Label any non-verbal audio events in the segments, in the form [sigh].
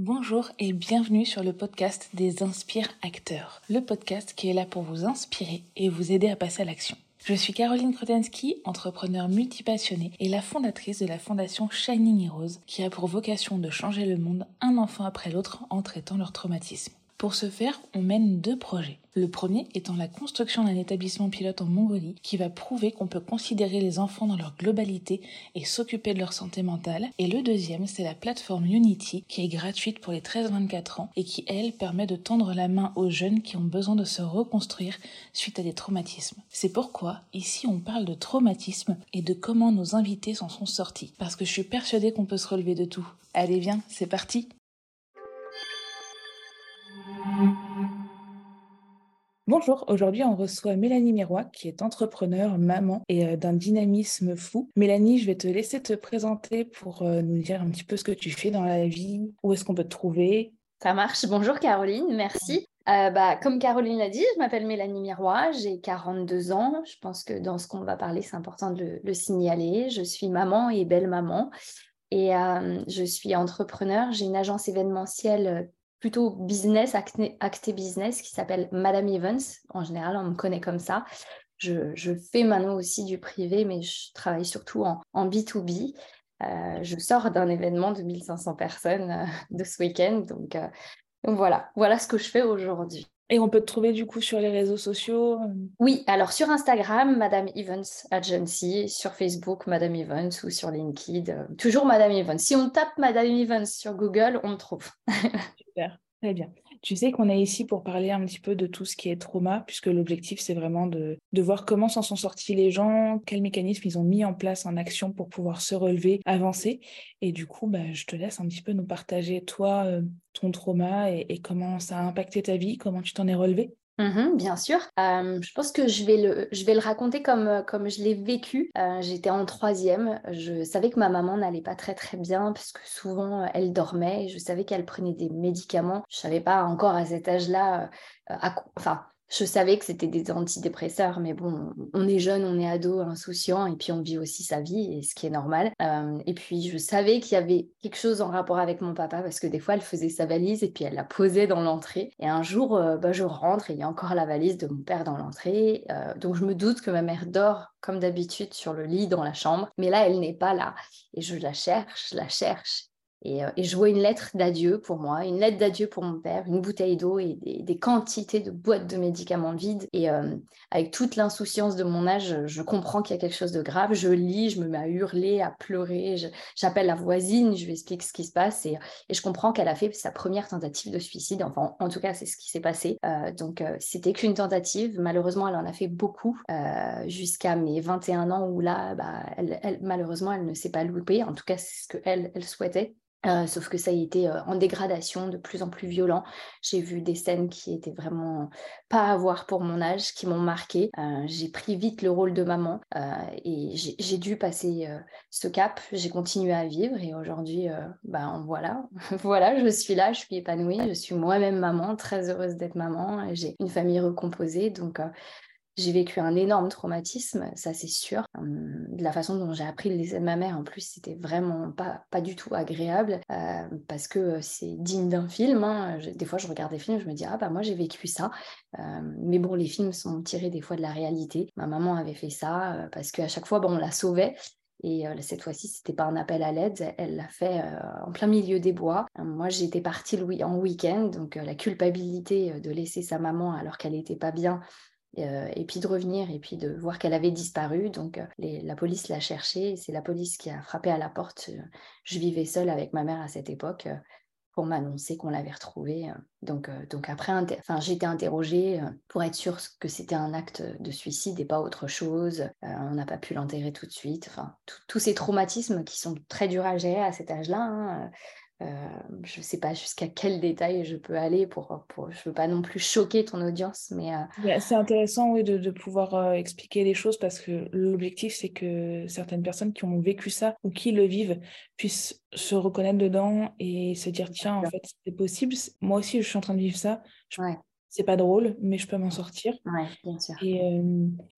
Bonjour et bienvenue sur le podcast des Inspire Acteurs, le podcast qui est là pour vous inspirer et vous aider à passer à l'action. Je suis Caroline Krotensky, entrepreneur multipassionnée et la fondatrice de la fondation Shining Heroes qui a pour vocation de changer le monde un enfant après l'autre en traitant leur traumatisme. Pour ce faire, on mène deux projets. Le premier étant la construction d'un établissement pilote en Mongolie qui va prouver qu'on peut considérer les enfants dans leur globalité et s'occuper de leur santé mentale. Et le deuxième, c'est la plateforme Unity qui est gratuite pour les 13-24 ans et qui, elle, permet de tendre la main aux jeunes qui ont besoin de se reconstruire suite à des traumatismes. C'est pourquoi, ici, on parle de traumatisme et de comment nos invités s'en sont sortis. Parce que je suis persuadée qu'on peut se relever de tout. Allez, viens, c'est parti! Bonjour, aujourd'hui on reçoit Mélanie Miroir qui est entrepreneur, maman et euh, d'un dynamisme fou. Mélanie, je vais te laisser te présenter pour euh, nous dire un petit peu ce que tu fais dans la vie, où est-ce qu'on peut te trouver. Ça marche. Bonjour Caroline, merci. Euh, bah, comme Caroline l'a dit, je m'appelle Mélanie Miroir, j'ai 42 ans. Je pense que dans ce qu'on va parler, c'est important de le, le, signaler. Je suis maman et belle maman et je suis entrepreneur. J'ai une agence événementielle plutôt business, acté, business, qui s'appelle Madame Evans. En général, on me connaît comme ça. Je, fais maintenant aussi du privé, mais je travaille surtout en, B2B. Euh, je sors d'un événement de 1500 personnes euh, de ce week-end. Donc, euh, donc, voilà, voilà ce que je fais aujourd'hui. Et on peut te trouver du coup sur les réseaux sociaux Oui, alors sur Instagram, Madame Evans Agency, sur Facebook, Madame Evans ou sur LinkedIn, toujours Madame Evans. Si on tape Madame Evans sur Google, on me trouve. [laughs] Super, très bien. Tu sais qu'on est ici pour parler un petit peu de tout ce qui est trauma, puisque l'objectif, c'est vraiment de, voir comment s'en sont sortis les gens, quels mécanismes ils ont mis en place en action pour pouvoir se relever, avancer. Et du coup, bah, je te laisse un petit peu nous partager, toi, euh, ton trauma et comment ça a impacté ta vie, comment tu t'en es relevé. Mmh bien sûr. je pense que je vais le, raconter comme, comme je l'ai vécu. J'étais en troisième. Je savais que ma maman n'allait pas très très bien parce que souvent elle dormait. Et je savais qu'elle prenait des médicaments. Je savais pas encore à cet âge-là, enfin je savais que c'était des antidépresseurs, mais bon, on est jeune, on est ado, insouciant, et puis on vit aussi sa vie, et ce qui est normal. Euh, et puis je savais qu'il y avait quelque chose en rapport avec mon papa, parce que des fois, elle faisait sa valise et puis elle la posait dans l'entrée. Et un jour, euh, bah, je rentre et il y a encore la valise de mon père dans l'entrée. Euh, donc je me doute que ma mère dort comme d'habitude sur le lit dans la chambre, mais là, elle n'est pas là. Et je la cherche, la cherche, euh, et, vois une lettre d'adieu pour moi, une lettre d'adieu pour mon père, une bouteille d'eau et des, quantités de boîtes de médicaments vides. Et euh, avec toute l'insouciance de mon âge, je comprends qu'il y a quelque chose de grave. Je lis, je me mets à hurler, à pleurer. J'appelle la voisine, je lui explique ce qui se passe. Et, je comprends qu'elle a fait sa première tentative de suicide. Enfin, en, tout cas, c'est ce qui s'est passé. Euh, donc, c'était qu'une tentative. Malheureusement, elle en a fait beaucoup jusqu'à mes 21 ans où là, bah, malheureusement, elle ne s'est pas loupée. En tout cas, c'est ce qu'elle elle souhaitait. Euh, sauf que ça a été euh, en dégradation, de plus en plus violent. J'ai vu des scènes qui étaient vraiment pas à voir pour mon âge, qui m'ont marqué. Euh, j'ai pris vite le rôle de maman et j'ai dû passer ce cap. J'ai continué à vivre et aujourd'hui, ben voilà, [laughs] voilà, je suis là, je suis épanouie, je suis moi-même maman, très heureuse d'être maman. J'ai une famille recomposée, donc j'ai vécu un énorme traumatisme, ça c'est sûr. Hum, de la façon dont j'ai appris le décès de ma mère, en plus, c'était vraiment pas, pas du tout agréable euh, parce que euh, c'est digne d'un film. Hein. Des fois, je regarde des films, je me dis, ah bah moi j'ai vécu ça. Euh, mais bon, les films sont tirés des fois de la réalité. Ma maman avait fait ça parce qu'à chaque fois, bon, on la sauvait. Et cette fois-ci, c'était pas un appel à l'aide, elle l'a fait en plein milieu des bois. moi, j'étais partie en week-end, donc la culpabilité de laisser sa maman alors qu'elle n'était pas bien, et puis de revenir et puis de voir qu'elle avait disparu. Donc euh, la police l'a cherchée, c'est la police qui a frappé à la porte. Je vivais seule avec ma mère à cette époque euh, pour m'annoncer qu'on l'avait retrouvée. Donc, donc après, enfin, j'ai été interrogée pour être sûre que c'était un acte de suicide et pas autre chose. on n'a pas pu l'enterrer tout de suite. Enfin, tous ces traumatismes qui sont très durs à gérer à cet âge-là. Hein, euh, je ne sais pas jusqu'à quel détail je peux aller pour, pour je veux pas non plus choquer ton audience, mais euh, c'est intéressant oui de, de pouvoir euh, expliquer les choses parce que l'objectif c'est que certaines personnes qui ont vécu ça ou qui le vivent puissent se reconnaître dedans et se dire tiens en fait c'est possible, moi aussi je suis en train de vivre ça. C'est pas drôle, mais je peux m'en sortir. Ouais, bien sûr. Et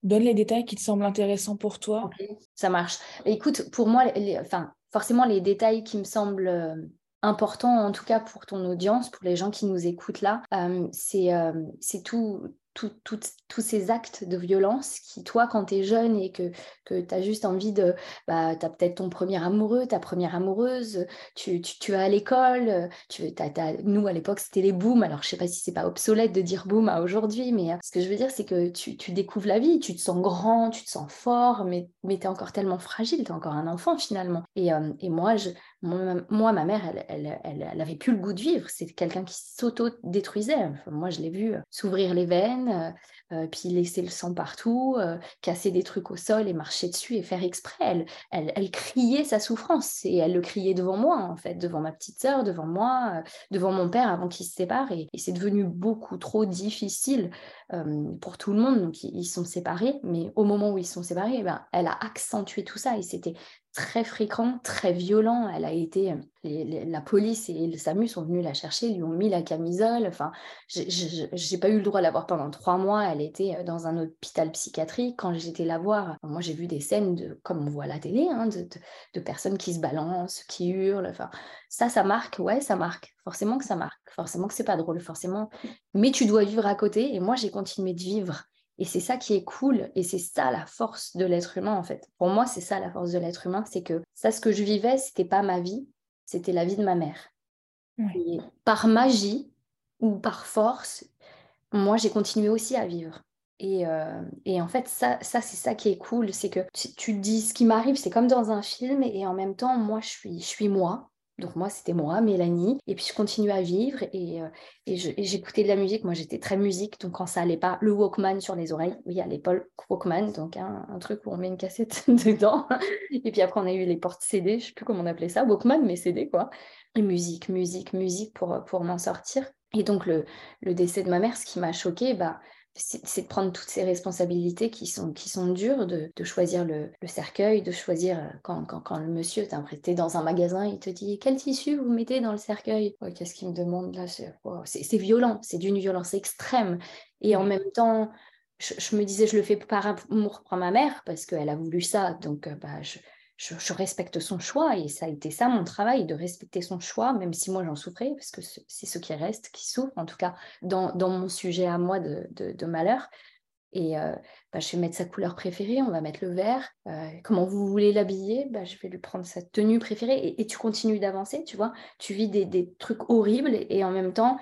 donne les détails qui te semblent intéressants pour toi. Ça marche. Écoute, pour moi, enfin, forcément, les détails qui me semblent important, en tout cas pour ton audience, pour les gens qui nous écoutent là, c'est tout, tous ces actes de violence qui, toi, quand tu es jeune et que, que tu as juste envie de... Bah, tu as peut-être ton premier amoureux, ta première amoureuse, tu, tu, tu à l'école, tu, nous, à l'époque, c'était les booms. Alors, je sais pas si c'est pas obsolète de dire boom à aujourd'hui, mais euh, ce que je veux dire, c'est que tu, tu, découvres la vie, tu te sens grand, tu te sens fort, mais, mais tu es encore tellement fragile, tu es encore un enfant finalement. Et, euh, et moi, je, moi, ma mère, elle, elle, elle, avait plus le goût de vivre. C'est quelqu'un qui s'auto-détruisait. moi, je l'ai vu euh, s'ouvrir les veines, euh, euh, puis laisser le sang partout, casser des trucs au sol et marcher dessus et faire exprès. Elle, elle, criait sa souffrance et elle le criait devant moi, en fait, devant ma petite sœur, devant moi, devant mon père avant qu'il se sépare. Et, c'est devenu beaucoup trop difficile pour tout le monde. Donc, ils, sont séparés, mais au moment où ils sont séparés, eh ben, elle a accentué tout ça et c'était très fréquent, très violent. Elle a été, la police et le SAMU sont venus la chercher, lui ont mis la camisole. Enfin, j'ai pas eu le droit de la voir pendant trois mois. Elle était euh, dans un hôpital psychiatrique. Quand j'étais la voir, moi j'ai vu des scènes de, comme on voit à la télé, hein, de, personnes qui se balancent, qui hurlent. Enfin, ça, ça marque. Ouais, ça marque. Forcément que ça marque. Forcément que c'est pas drôle. Forcément. Mais tu dois vivre à côté. Et moi, j'ai continué de vivre et c'est ça qui est cool et c'est ça la force de l'être humain en fait. Pour moi, c'est ça la force de l'être humain, c'est que ça, ce que je vivais, c'était pas ma vie, c'était la vie de ma mère. Et par magie ou par force, moi, j'ai continué aussi à vivre. Et, euh, et, en fait, ça, ça c'est ça qui est cool, c'est que tu, tu te dis ce qui m'arrive, c'est comme dans un film, et en même temps, moi, je suis, je suis moi. Donc moi, c'était moi, Mélanie. Et puis je continuais à vivre et, euh, et j'écoutais de la musique. Moi, j'étais très musique. Donc quand ça allait pas, le Walkman sur les oreilles. Oui, à l'époque, Walkman, donc un truc où on met une cassette [laughs] dedans. et puis après, on a eu les portes CD, je sais plus comment on appelait ça, Walkman, mais CD quoi. Et musique, musique, musique pour, pour m'en sortir. Et donc le, le décès de ma mère, ce qui m'a choqué, bah, c'est de prendre toutes ces responsabilités qui sont, qui sont dures, de, choisir le, cercueil, de choisir euh, quand, quand, le monsieur t'a prêté dans un magasin, il te dit quel tissu vous mettez dans le cercueil? Qu'est-ce qu'il me demande là C'est violent, c'est d'une violence extrême. Et en même temps, je, me disais, je le fais par amour pour ma mère, parce qu'elle a voulu ça, donc euh, bah, je, je, respecte son choix et ça a été ça mon travail, de respecter son choix, même si moi j'en souffrais, parce que c'est ce qui reste qui souffre, en tout cas dans, mon sujet à moi de, malheur. Et euh, bah, je vais mettre sa couleur préférée, on va mettre le vert. Euh, comment vous voulez l'habiller bah, Je vais lui prendre sa tenue préférée et, tu continues d'avancer, tu vois. Tu vis des, des, trucs horribles et en même temps,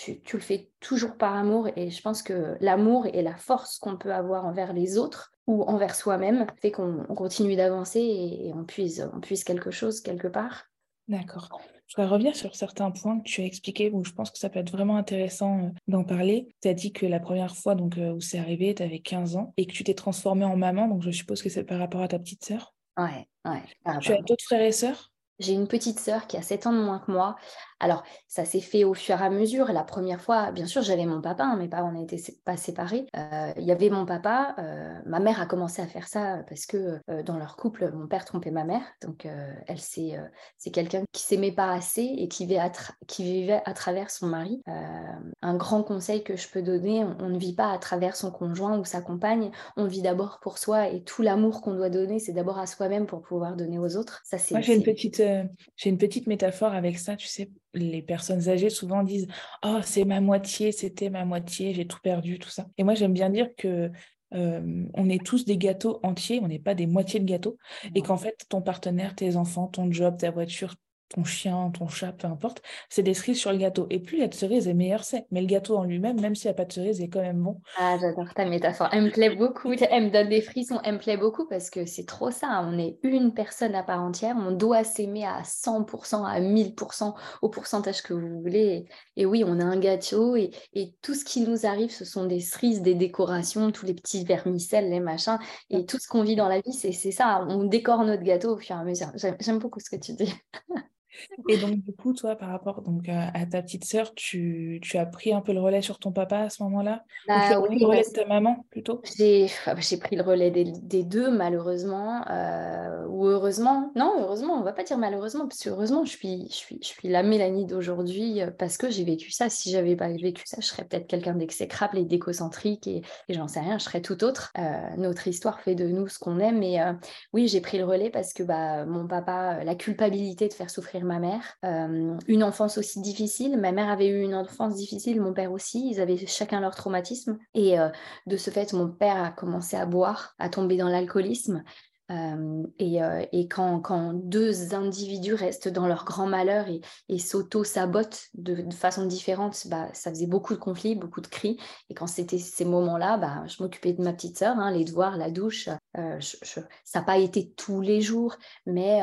tu, tu, le fais toujours par amour. Et je pense que l'amour et la force qu'on peut avoir envers les autres, ou envers soi-même fait qu'on continue d'avancer et, on, puise, on puise quelque chose quelque part. D'accord. Je voudrais revenir sur certains points que tu as expliqués où je pense que ça peut être vraiment intéressant euh, d'en parler. Tu as dit que la première fois donc, euh, où c'est arrivé, tu avais 15 ans et que tu t'es transformée en maman, donc je suppose que c'est par rapport à ta petite sœur. Ouais, ouais. Tu as d'autres frères et sœurs? J'ai une petite sœur qui a 7 ans de moins que moi. Alors, ça s'est fait au fur et à mesure. La première fois, bien sûr, j'avais mon papa, hein, mes parents n'étaient pas séparés. Euh, il y avait mon papa. Euh, ma mère a commencé à faire ça parce que euh, dans leur couple, mon père trompait ma mère. Donc, elle c'est c'est quelqu'un qui s'aimait pas assez et qui vivait, à qui vivait à travers son mari. un grand conseil que je peux donner, on, ne vit pas à travers son conjoint ou sa compagne. On vit d'abord pour soi et tout l'amour qu'on doit donner, c'est d'abord à soi-même pour pouvoir donner aux autres. Ça, c'est. Moi, j'ai une petite, j'ai une petite métaphore avec ça. Tu sais, les personnes âgées souvent disent Oh, c'est ma moitié, c'était ma moitié, j'ai tout perdu, tout ça. Et moi, j'aime bien dire que euh, on est tous des gâteaux entiers, on n'est pas des moitiés de gâteaux, et qu'en fait, ton partenaire, tes enfants, ton job, ta voiture, ton chien, ton chat, peu importe, c'est des cerises sur le gâteau. Et plus la cerise est meilleure c'est. Mais le gâteau en lui-même, même s'il n'y a pas de cerise, est quand même bon. Ah, j'adore ta métaphore. Elle me plaît beaucoup. Elle me donne des frissons. Elle me plaît beaucoup parce que c'est trop ça. On est une personne à part entière. On doit s'aimer à 100%, à 1000%, au pourcentage que vous voulez. Et, oui, on a un gâteau et, tout ce qui nous arrive, ce sont des cerises, des décorations, tous les petits vermicelles, les machins. Et tout ce qu'on vit dans la vie, c'est ça. On décore notre gâteau au fur et à mesure. J'aime beaucoup ce que tu dis. [laughs] Et donc, du coup, toi, par rapport donc, à, ta petite sœur, tu, tu, as pris un peu le relais sur ton papa à ce moment-là? Ou tu as bah le relais de ta maman plutôt? J'ai pris le relais des, deux, malheureusement. Euh, ou heureusement. Non, heureusement, on va pas dire malheureusement, parce que heureusement, je suis, je suis, je suis la Mélanie d'aujourd'hui euh, parce que j'ai vécu ça. Si j'avais pas vécu ça, je serais peut-être quelqu'un d'exécrable et d'écocentrique et, et j'en sais rien, je serais tout autre. Euh, notre histoire fait de nous ce qu'on aime. Mais oui, j'ai pris le relais parce que bah, mon papa, la culpabilité de faire souffrir ma mère. une enfance aussi difficile. Ma mère avait eu une enfance difficile, mon père aussi. Ils avaient chacun leur traumatisme. Et de ce fait, mon père a commencé à boire, à tomber dans l'alcoolisme. Euh, euh, et, quand, deux individus restent dans leur grand malheur et, s'auto-sabotent de, façon différente, bah, ça faisait beaucoup de conflits, beaucoup de cris. Et quand c'était ces moments-là, bah, je m'occupais de ma petite sœur, hein, les devoirs, la douche. Euh, ça n'a pas été tous les jours, mais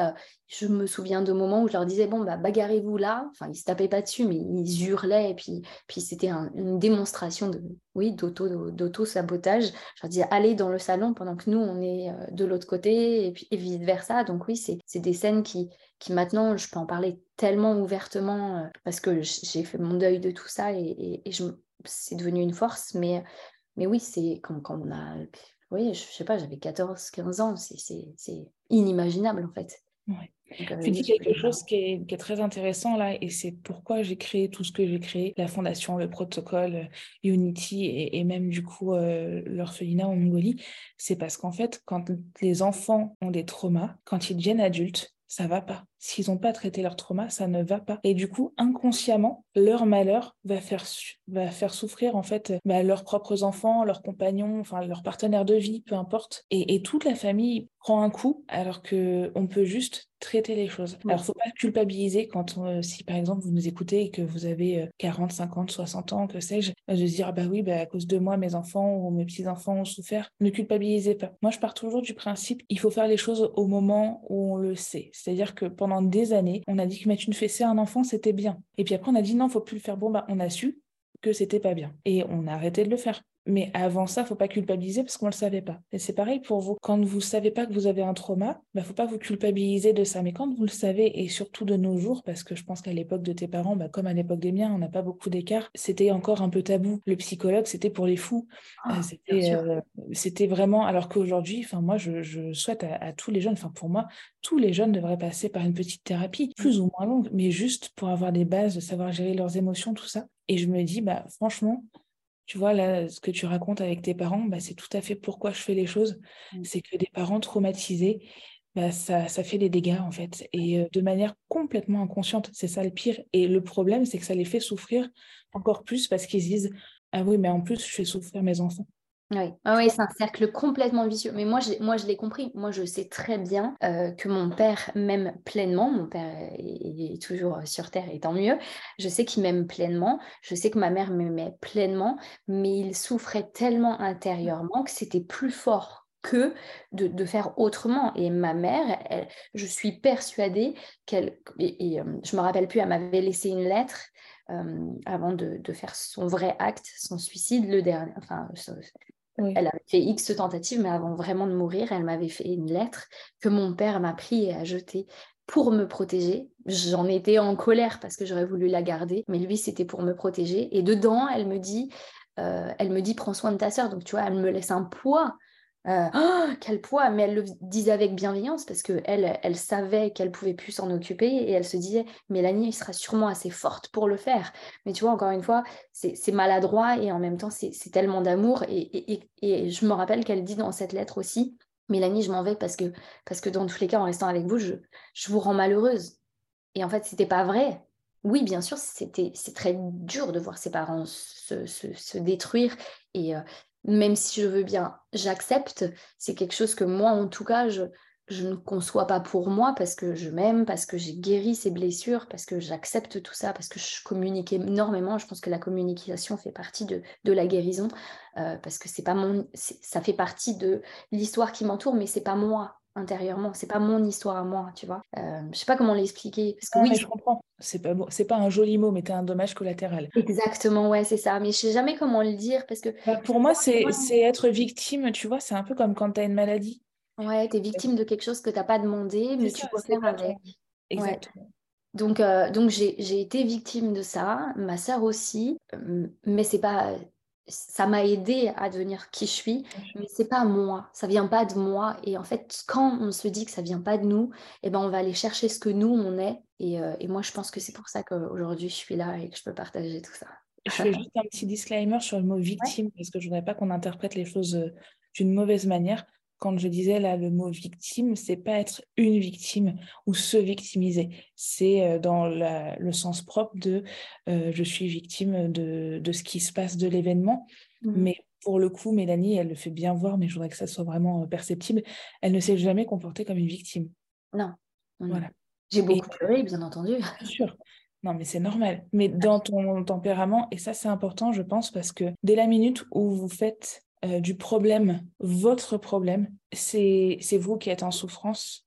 je me souviens de moments où je leur disais bon bah bagarrez-vous là. Enfin ils se tapaient pas dessus mais ils hurlaient et puis puis c'était une démonstration de oui d'auto d'auto sabotage je leur disais allez dans le salon pendant que nous on est euh, de l'autre côté et puis vice versa donc oui c'est des scènes qui qui maintenant je peux en parler tellement ouvertement euh, parce que j'ai fait mon deuil de tout ça et, et, je c'est devenu une force. Mais mais oui c'est quand, quand on a oui je, sais pas j'avais 14 15 ans c'est inimaginable en fait ouais. Tu dis quelque chose qui est, très intéressant là, et c'est pourquoi j'ai créé tout ce que j'ai créé, la fondation, le protocole, euh, Unity et, même du coup euh, l'orphelinat en Mongolie. C'est parce qu'en fait, quand les enfants ont des traumas, quand ils deviennent adultes, ça va pas. S'ils n'ont pas traité leur trauma, ça ne va pas. Et du coup, inconsciemment, leur malheur va faire, va faire souffrir en fait bah, leurs propres enfants, leurs compagnons, enfin leurs partenaires de vie, peu importe. Et, toute la famille prend un coup alors que on peut juste traiter les choses. Alors, faut pas culpabiliser quand, euh, si par exemple vous nous écoutez et que vous avez 40, 50, 60 ans, que sais-je, de se dire, bah oui, bah, à cause de moi, mes enfants ou mes petits-enfants ont souffert. Ne culpabilisez pas. Moi, je pars toujours du principe, il faut faire les choses au moment où on le sait. C'est-à-dire que pendant des années, on a dit que mettre une fessée à un enfant, c'était bien. Et puis après, on a dit non, faut plus le faire. Bon, bah, on a su que c'était pas bien. Et on a arrêté de le faire. Mais avant ça, faut pas culpabiliser parce qu'on le savait pas. Et c'est pareil pour vous. Quand vous savez pas que vous avez un trauma, bah faut pas vous culpabiliser de ça. Mais quand vous le savez, et surtout de nos jours, parce que je pense qu'à l'époque de tes parents, bah, comme à l'époque des miens, on n'a pas beaucoup d'écart, c'était encore un peu tabou. Le psychologue, c'était pour les fous. Ah, euh, c'était vraiment. Alors qu'aujourd'hui, enfin moi, je, souhaite à, tous les jeunes, enfin pour moi, tous les jeunes devraient passer par une petite thérapie, plus ou moins longue, mais juste pour avoir des bases, de savoir gérer leurs émotions, tout ça. Et je me dis, bah franchement, tu vois, là, ce que tu racontes avec tes parents, bah, c'est tout à fait pourquoi je fais les choses. Mmh. C'est que des parents traumatisés, bah, ça, ça, fait des dégâts, en fait, et euh, de manière complètement inconsciente. C'est ça le pire. Et le problème, c'est que ça les fait souffrir encore plus parce qu'ils se disent Ah oui, mais en plus, je fais souffrir mes enfants. Oui, ah oui c'est un cercle complètement vicieux. Mais moi, moi, je l'ai compris. Moi, je sais très bien euh, que mon père m'aime pleinement. Mon père est, toujours sur Terre, et tant mieux. Je sais qu'il m'aime pleinement. Je sais que ma mère m'aimait pleinement. Mais il souffrait tellement intérieurement que c'était plus fort que de, faire autrement. Et ma mère, je suis persuadée qu'elle... Et, euh, je me rappelle plus, elle m'avait laissé une lettre euh, avant de, de, faire son vrai acte, son suicide, le dernier, enfin, elle avait fait X tentatives, mais avant vraiment de mourir, elle m'avait fait une lettre que mon père m'a pris et a jetée pour me protéger. J'en étais en colère parce que j'aurais voulu la garder, mais lui, c'était pour me protéger. Et dedans, elle me dit, euh, elle me dit, prends soin de ta sœur. Donc, tu vois, elle me laisse un poids euh, oh, quel poids Mais elle le disait avec bienveillance parce qu'elle, elle savait qu'elle pouvait plus s'en occuper et elle se disait Mélanie sera sûrement assez forte pour le faire. Mais tu vois, encore une fois, c'est maladroit et en même temps, c'est tellement d'amour. Et, je me rappelle qu'elle dit dans cette lettre aussi Mélanie, je m'en vais parce que, parce que dans tous les cas, en restant avec vous, je, je vous rends malheureuse. Et en fait, c'était pas vrai. Oui, bien sûr, c'était c'est très dur de voir ses parents se, se, détruire et, euh, même si je veux bien, j'accepte. C'est quelque chose que moi, en tout cas, je, ne conçois pas pour moi parce que je m'aime, parce que j'ai guéri ces blessures, parce que j'accepte tout ça, parce que je communique énormément. Je pense que la communication fait partie de, la guérison euh, parce que c'est pas mon, ça fait partie de l'histoire qui m'entoure, mais c'est pas moi intérieurement. C'est pas mon histoire à moi, tu vois. Euh, je sais pas comment l'expliquer. Parce que oui, je comprends. C'est pas c'est pas un joli mot, mais t'es un dommage collatéral. Exactement, ouais, c'est ça. Mais je sais jamais comment le dire parce que. Bah, pour moi, c'est être victime. Tu vois, c'est un peu comme quand tu as une maladie. Ouais, tu es victime de quelque chose que t'as pas demandé, mais tu peux faire avec. Exactement. Donc, euh, donc j'ai été victime de ça, ma sœur aussi, euh, mais c'est pas ça m'a aidé à devenir qui je suis, mais c'est pas moi, ça vient pas de moi. Et en fait, quand on se dit que ça vient pas de nous, eh ben on va aller chercher ce que nous on est. Et, euh, et moi, je pense que c'est pour ça qu'aujourd'hui je suis là et que je peux partager tout ça. Je fais [laughs] juste un petit disclaimer sur le mot victime parce que je voudrais pas qu'on interprète les choses euh, d'une mauvaise manière. quand je disais là le mot victime, c'est pas être une victime ou se victimiser. C'est euh, dans le sens propre de euh, je suis victime de, de, ce qui se passe de l'événement. Mmh. Mais pour le coup, Mélanie, elle le fait bien voir, mais je voudrais que ça soit vraiment perceptible. Elle ne s'est jamais comportée comme une victime. Non. Voilà. J'ai beaucoup pleuré, bien entendu. Bien sûr. Non, mais c'est normal. Mais dans ton tempérament, et ça c'est important, je pense, parce que dès la minute où vous faites euh, du problème, votre problème, c'est vous qui êtes en souffrance.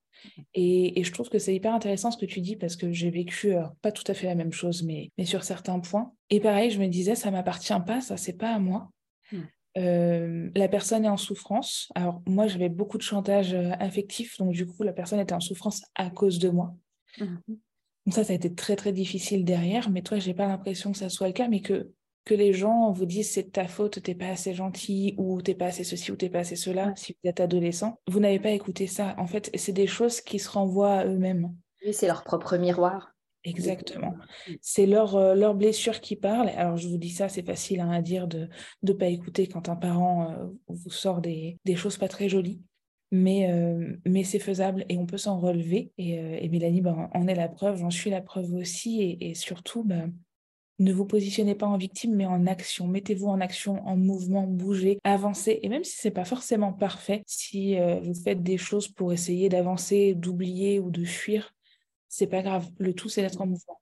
Et, je trouve que c'est hyper intéressant ce que tu dis parce que j'ai vécu euh, pas tout à fait la même chose, mais, mais sur certains points. Et pareil, je me disais, ça m'appartient pas, ça c'est pas à moi. Hmm. Euh, la personne est en souffrance. Alors moi, j'avais beaucoup de chantage affectif, donc du coup, la personne était en souffrance à cause de moi. Donc ça, ça a été très très difficile derrière, mais toi, j'ai pas l'impression que ça soit le cas, mais que que les gens vous disent c'est de ta faute, t'es pas assez gentil, ou t'es pas assez ceci, ou t'es pas assez cela, si vous êtes adolescent, vous n'avez pas écouté ça. En fait, c'est des choses qui se renvoient à eux-mêmes. Oui, c'est leur propre miroir. Exactement. C'est leur, euh, leur blessure qui parle. Alors, je vous dis ça, c'est facile hein, à dire de ne pas écouter quand un parent euh, vous sort des, des, choses pas très jolies. Mais, euh, mais c'est faisable et on peut s'en relever. Et, et Mélanie ben, en est la preuve, j'en suis la preuve aussi. Et, et surtout, ben, ne vous positionnez pas en victime, mais en action. Mettez-vous en action, en mouvement, bougez, avancez. Et même si c'est pas forcément parfait, si euh, vous faites des choses pour essayer d'avancer, d'oublier ou de fuir, c'est pas grave. Le tout, c'est d'être en mouvement.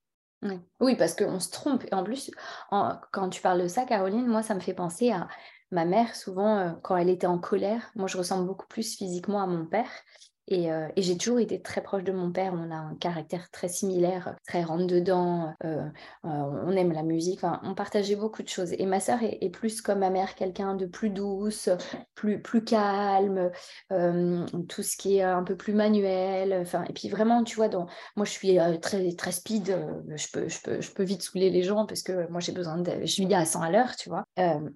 Oui, parce qu'on se trompe. Et en plus, quand tu parles de ça, Caroline, moi, ça me fait penser à ma mère, souvent, euh, quand elle était en colère. Moi, je ressemble beaucoup plus physiquement à mon père. Euh, et, j'ai toujours été très proche de mon père. On a un caractère très similaire, très rentre-dedans. Euh, euh, on aime la musique. on partageait beaucoup de choses. Et ma sœur est, plus comme ma mère, quelqu'un de plus douce, plus, plus calme, tout ce qui est un peu plus manuel. Enfin, et puis vraiment, tu vois, moi je suis très, très speed. je, peux, je, peux, je peux vite saouler les gens parce que moi j'ai besoin de. Je vis à 100 à l'heure, tu vois.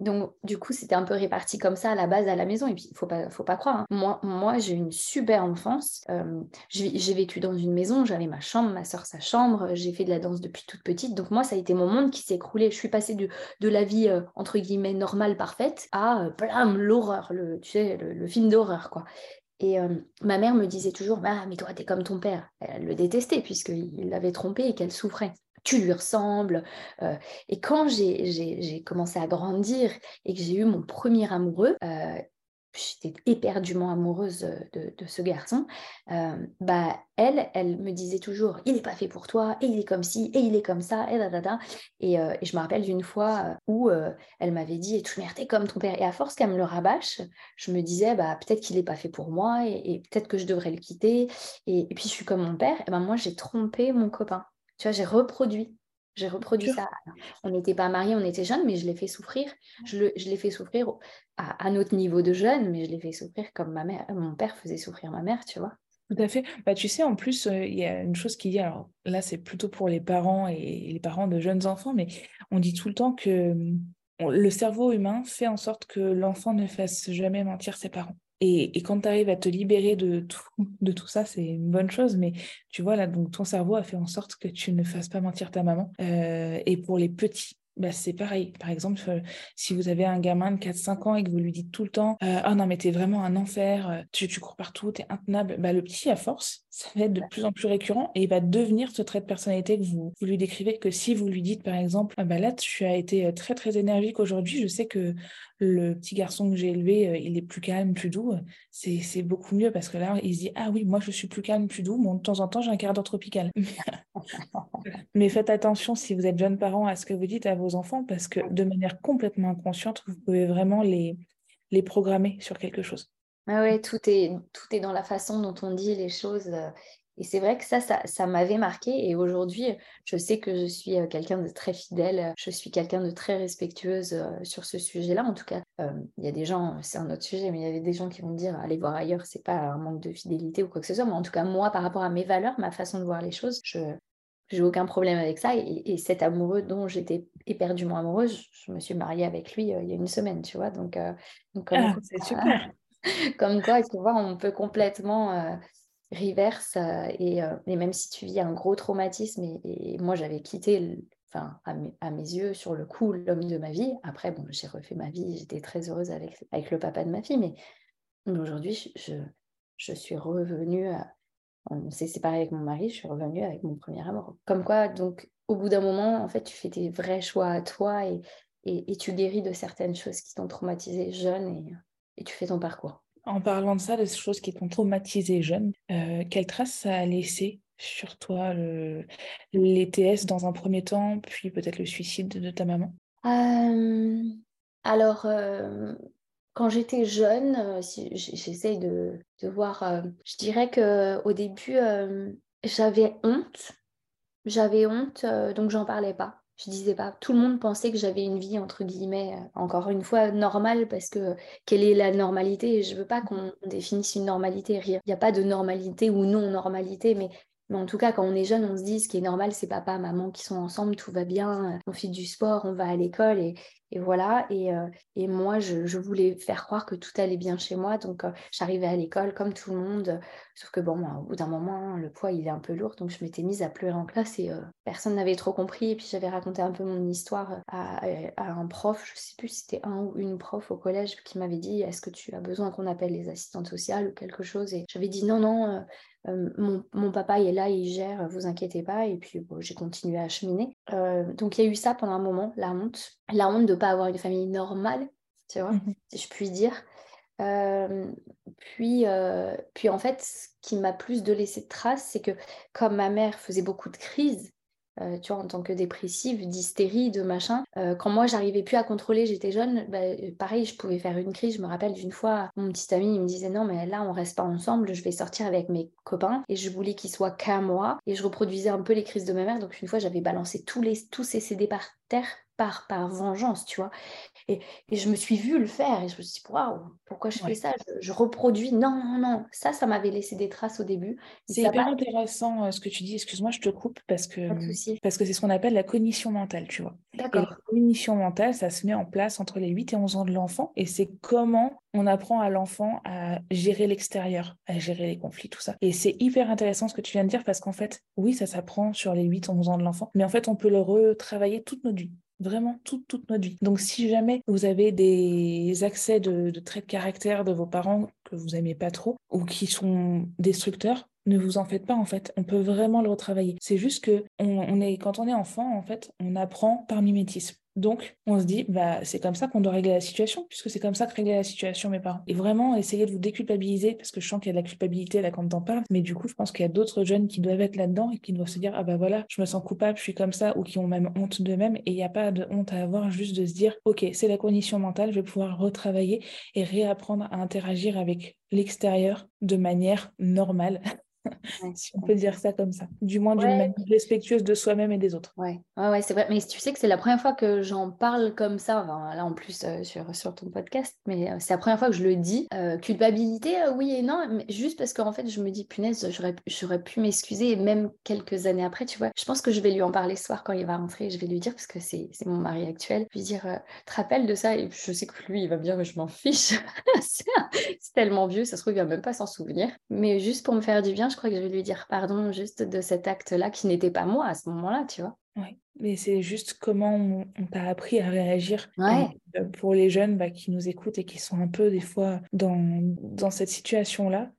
donc, du coup, c'était un peu réparti comme ça à la base à la maison. Et puis, il faut pas, faut pas croire. Hein. Moi, moi j'ai une super euh, j'ai vécu dans une maison, j'avais ma chambre, ma soeur sa chambre, j'ai fait de la danse depuis toute petite. Donc moi, ça a été mon monde qui s'est écroulé. Je suis passée de, la vie, euh, entre guillemets, normale, parfaite, à, euh, l'horreur, le, tu sais, le, film d'horreur, quoi. Et ma mère me disait toujours, ah, mais toi, t'es comme ton père. Elle le détestait puisqu'il l'avait trompée et qu'elle souffrait tu lui ressembles. et quand j'ai commencé à grandir et que j'ai eu mon premier amoureux, j'étais éperdument amoureuse de, ce garçon, bah elle, elle me disait toujours, il n'est pas fait pour toi, et il est comme ci, et il est comme ça, et da, Et, euh, et je me rappelle d'une fois où elle m'avait dit, et tu t'es comme ton père. Et à force qu'elle me le rabâche, je me disais, bah peut-être qu'il n'est pas fait pour moi, et, peut-être que je devrais le quitter. Et, puis je suis comme mon père, et ben moi j'ai trompé mon copain. Tu vois, j'ai reproduit j'ai reproduit ça. On n'était pas mariés, on était jeunes, mais je l'ai fait souffrir. Je, l'ai fait souffrir à, notre niveau de jeune, mais je l'ai fait souffrir comme ma mère, mon père faisait souffrir ma mère, tu vois. Tout à fait. Bah, tu sais, en plus, euh, il y a une chose qui dit, alors là, c'est plutôt pour les parents et les parents de jeunes enfants, mais on dit tout le temps que le cerveau humain fait en sorte que l'enfant ne fasse jamais mentir ses parents. Et, quand tu arrives à te libérer de tout, ça, c'est une bonne chose. Mais tu vois, là, donc ton cerveau a fait en sorte que tu ne fasses pas mentir ta maman. Euh, et pour les petits, bah, c'est pareil. Par exemple, euh, si vous avez un gamin de 4-5 ans et que vous lui dites tout le temps euh, Ah non, mais t'es vraiment un enfer, tu, tu cours partout, t'es intenable, bah, le petit, à force, ça va être de plus en plus récurrent et il va devenir ce trait de personnalité que vous, lui décrivez. Que si vous lui dites, par exemple, ah bah là, tu as été très, très énergique aujourd'hui, je sais que le petit garçon que j'ai élevé, il est plus calme, plus doux, c'est beaucoup mieux parce que là, il se dit Ah oui, moi, je suis plus calme, plus doux, bon, de temps en temps, j'ai un quart d'heure tropical. [laughs] mais faites attention si vous êtes jeune parent à ce que vous dites à vos enfants parce que de manière complètement inconsciente, vous pouvez vraiment les, les programmer sur quelque chose. Ah ouais, tout est, tout est dans la façon dont on dit les choses. Euh, et c'est vrai que ça, ça, m'avait marqué. Et aujourd'hui, je sais que je suis euh, quelqu'un de très fidèle. Je suis quelqu'un de très respectueuse euh, sur ce sujet-là. En tout cas, il y a des gens, c'est un autre sujet, mais il y avait des gens qui vont dire allez voir ailleurs, c'est pas un manque de fidélité ou quoi que ce soit. Mais en tout cas, moi, par rapport à mes valeurs, ma façon de voir les choses, je, j'ai aucun problème avec ça. Et, cet amoureux dont j'étais éperdument amoureuse, je, me suis mariée avec lui euh, il y a une semaine, tu vois. Donc, euh, ah, c'est super. [laughs] comme quoi, tu vois, on peut complètement euh, reverse. Et, même si tu vis un gros traumatisme, et, moi j'avais quitté, enfin, à, mes yeux, sur le coup, l'homme de ma vie. Après, bon, j'ai refait ma vie, j'étais très heureuse avec, avec le papa de ma fille, mais aujourd'hui, je, je suis revenue, on s'est séparé avec mon mari, je suis revenue avec mon premier amour. Comme quoi, donc, au bout d'un moment, en fait, tu fais tes vrais choix à toi et, et, tu guéris de certaines choses qui t'ont traumatisé jeune et, et, tu fais ton parcours. En parlant de ça, de choses qui t'ont traumatisé jeune, euh, quelle trace ça a laissé sur toi le, l'ETS dans un premier temps, puis peut-être le suicide de ta maman? Euh, Alors, euh, quand j'étais jeune, si j'essaye de, de voir, je dirais qu'au début, j'avais honte. J'avais honte, donc j'en parlais pas je disais pas. Tout le monde pensait que j'avais une vie, entre guillemets, euh, encore une fois, normale, parce que quelle est la normalité Je veux pas qu'on définisse une normalité. Il n'y a pas de normalité ou non-normalité, mais mais en tout cas, quand on est jeune, on se dit ce qui est normal, c'est papa, maman qui sont ensemble, tout va bien, on fait du sport, on va à l'école et, et voilà. Et, euh, et moi, je, je, voulais faire croire que tout allait bien chez moi. Donc, euh, j'arrivais à l'école comme tout le monde. Sauf que, bon, au bout d'un moment, le poids, il est un peu lourd. Donc, je m'étais mise à pleurer en classe et euh, personne n'avait trop compris. Et puis, j'avais raconté un peu mon histoire à, à, un prof. Je sais plus si c'était un ou une prof au collège qui m'avait dit Est-ce que tu as besoin qu'on appelle les assistantes sociales ou quelque chose? Et j'avais dit Non, non. mon, mon, papa il est là, il gère, vous inquiétez pas. Et puis bon, j'ai continué à cheminer. donc il y a eu ça pendant un moment, la honte. La honte de pas avoir une famille normale, tu vois, mmh si je puis dire. Puis, puis en fait, ce qui m'a plus de laisser de traces, c'est que comme ma mère faisait beaucoup de crises, euh, tu vois, en tant que dépressive, d'hystérie, de machin. Euh, quand moi, j'arrivais plus à contrôler, j'étais jeune, bah, pareil, je pouvais faire une crise. Je me rappelle d'une fois, mon petit ami, il me disait non, mais là, on reste pas ensemble, je vais sortir avec mes copains. Et je voulais qu'ils soient qu'à moi. Et je reproduisais un peu les crises de ma mère. Donc, une fois, j'avais balancé tous, les, tous ces CD par terre par, par vengeance, tu vois. Et, je me suis vue le faire et je me suis dit, waouh, pourquoi je fais ça? Je, reproduis. Non, non, non. Ça, ça m'avait laissé des traces au début. C'est hyper intéressant euh, ce que tu dis. Excuse-moi, je te coupe parce que parce que c'est ce qu'on appelle la cognition mentale, tu vois. D'accord. La cognition mentale, ça se met en place entre les 8 et 11 ans de l'enfant et c'est comment on apprend à l'enfant à gérer l'extérieur, à gérer les conflits, tout ça. Et c'est hyper intéressant ce que tu viens de dire parce qu'en fait, oui, ça s'apprend sur les 8 11 ans de l'enfant, mais en fait, on peut le retravailler toute notre vie vraiment toute, notre vie. Donc si jamais vous avez des accès de, traits de caractère de vos parents que vous aimez pas trop ou qui sont destructeurs, ne vous en faites pas en fait. On peut vraiment le retravailler. C'est juste que quand on est enfant, en fait, on apprend par mimétisme. Donc, on se dit, bah, c'est comme ça qu'on doit régler la situation, puisque c'est comme ça que régler la situation mes parents. Et vraiment, essayer de vous déculpabiliser, parce que je sens qu'il y a de la culpabilité là quand t'en parles, mais du coup, je pense qu'il y a d'autres jeunes qui doivent être là-dedans et qui doivent se dire, ah bah voilà, je me sens coupable, je suis comme ça, ou qui ont même honte d'eux-mêmes, et il n'y a pas de honte à avoir, juste de se dire, ok, c'est la condition mentale, je vais pouvoir retravailler et réapprendre à interagir avec l'extérieur de manière normale [laughs] [laughs] si on peut dire ça comme ça. Du moins d'une manière respectueuse de soi-même et des autres. Ouais, ouais, ouais c'est vrai. Mais tu sais que c'est la première fois que j'en parle comme ça, là en plus euh, sur, sur ton podcast, mais euh, c'est la première fois que je le dis. Euh, culpabilité, oui et non, mais juste parce qu'en fait, je me dis, punaise, j'aurais pu m'excuser, et même quelques années après, tu vois, je pense que je vais lui en parler ce soir quand il va rentrer, je vais lui dire, parce que c'est mon mari actuel, lui dire, te rappelles de ça? Et je sais que lui, il va me dire, je m'en fiche. [laughs] c'est tellement vieux, ça se trouve, il va même pas s'en souvenir. Mais juste pour me faire du bien, je crois que je vais lui dire pardon juste de cet acte-là qui n'était pas moi à ce moment-là, tu vois. Oui, mais c'est juste comment on, t'a appris à réagir. Euh, pour les jeunes bah, qui nous écoutent et qui sont un peu des fois dans, dans cette situation-là,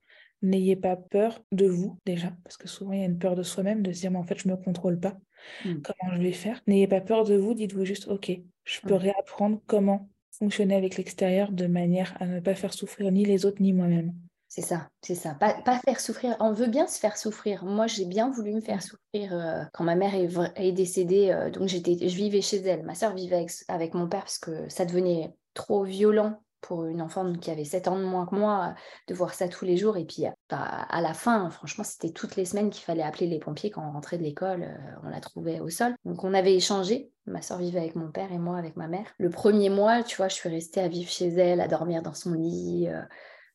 n'ayez pas peur de vous déjà, parce que souvent il y a une peur de soi-même, de se dire mais en fait je me contrôle pas, hmm. comment je vais faire? N'ayez pas peur de vous, dites-vous juste ok, je peux réapprendre comment fonctionner avec l'extérieur de manière à ne pas faire souffrir ni les autres ni moi-même. C'est ça, c'est ça. Pas, faire souffrir. On veut bien se faire souffrir. Moi, j'ai bien voulu me faire mmh. souffrir euh, quand ma mère est, décédée. Euh, donc, j'étais, je vivais chez elle. Ma soeur vivait avec, mon père parce que ça devenait trop violent pour une enfant qui avait 7 ans de moins que moi, de voir ça tous les jours. Et puis, bah, à la fin, franchement, c'était toutes les semaines qu'il fallait appeler les pompiers quand on rentrait de l'école. Euh, on la trouvait au sol. Donc, on avait échangé. Ma soeur vivait avec mon père et moi avec ma mère. Le premier mois, tu vois, je suis restée à vivre chez elle, à dormir dans son lit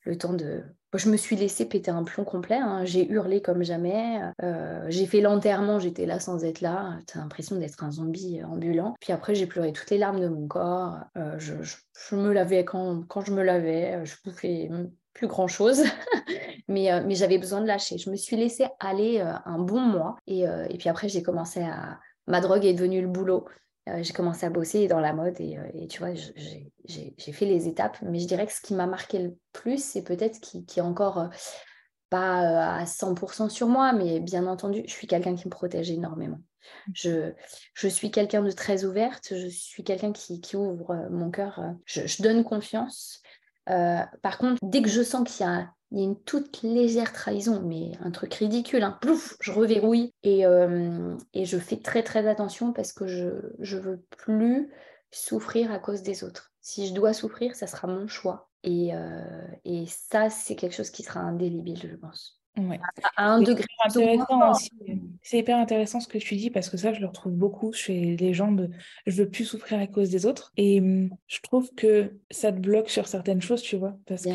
le temps de... Je me suis laissée péter un plomb complet, hein. j'ai hurlé comme jamais, euh, j'ai fait l'enterrement, j'étais là sans être là, t'as l'impression d'être un zombie ambulant. Puis après j'ai pleuré toutes les larmes de mon corps, euh, je, me lavais quand, quand je me lavais, je bouffais plus grand chose, [laughs] mais, euh, mais j'avais besoin de lâcher. Je me suis laissée aller un bon mois et, et puis après j'ai commencé à... Ma drogue est devenue le boulot. J'ai commencé à bosser dans la mode et, et tu vois, j'ai fait les étapes. Mais je dirais que ce qui m'a marqué le plus, c'est peut-être qui, qui est encore pas à 100% sur moi, mais bien entendu, je suis quelqu'un qui me protège énormément. Mmh. Je, je suis quelqu'un de très ouverte, je suis quelqu'un qui, qui, ouvre mon cœur, je, je donne confiance. Euh, par contre, dès que je sens qu'il y a, il y a une toute légère trahison, mais un truc ridicule, hein, plouf, je reverrouille et, euh, et, je fais très très attention parce que je ne veux plus souffrir à cause des autres. Si je dois souffrir, ça sera mon choix. Et, euh, et ça, c'est quelque chose qui sera indélébile, je pense. Ouais. À, un degré. C'est hyper intéressant ce que tu dis parce que ça, je le retrouve beaucoup chez les gens de je veux plus souffrir à cause des autres. Et hum, je trouve que ça te bloque sur certaines choses, tu vois. Parce que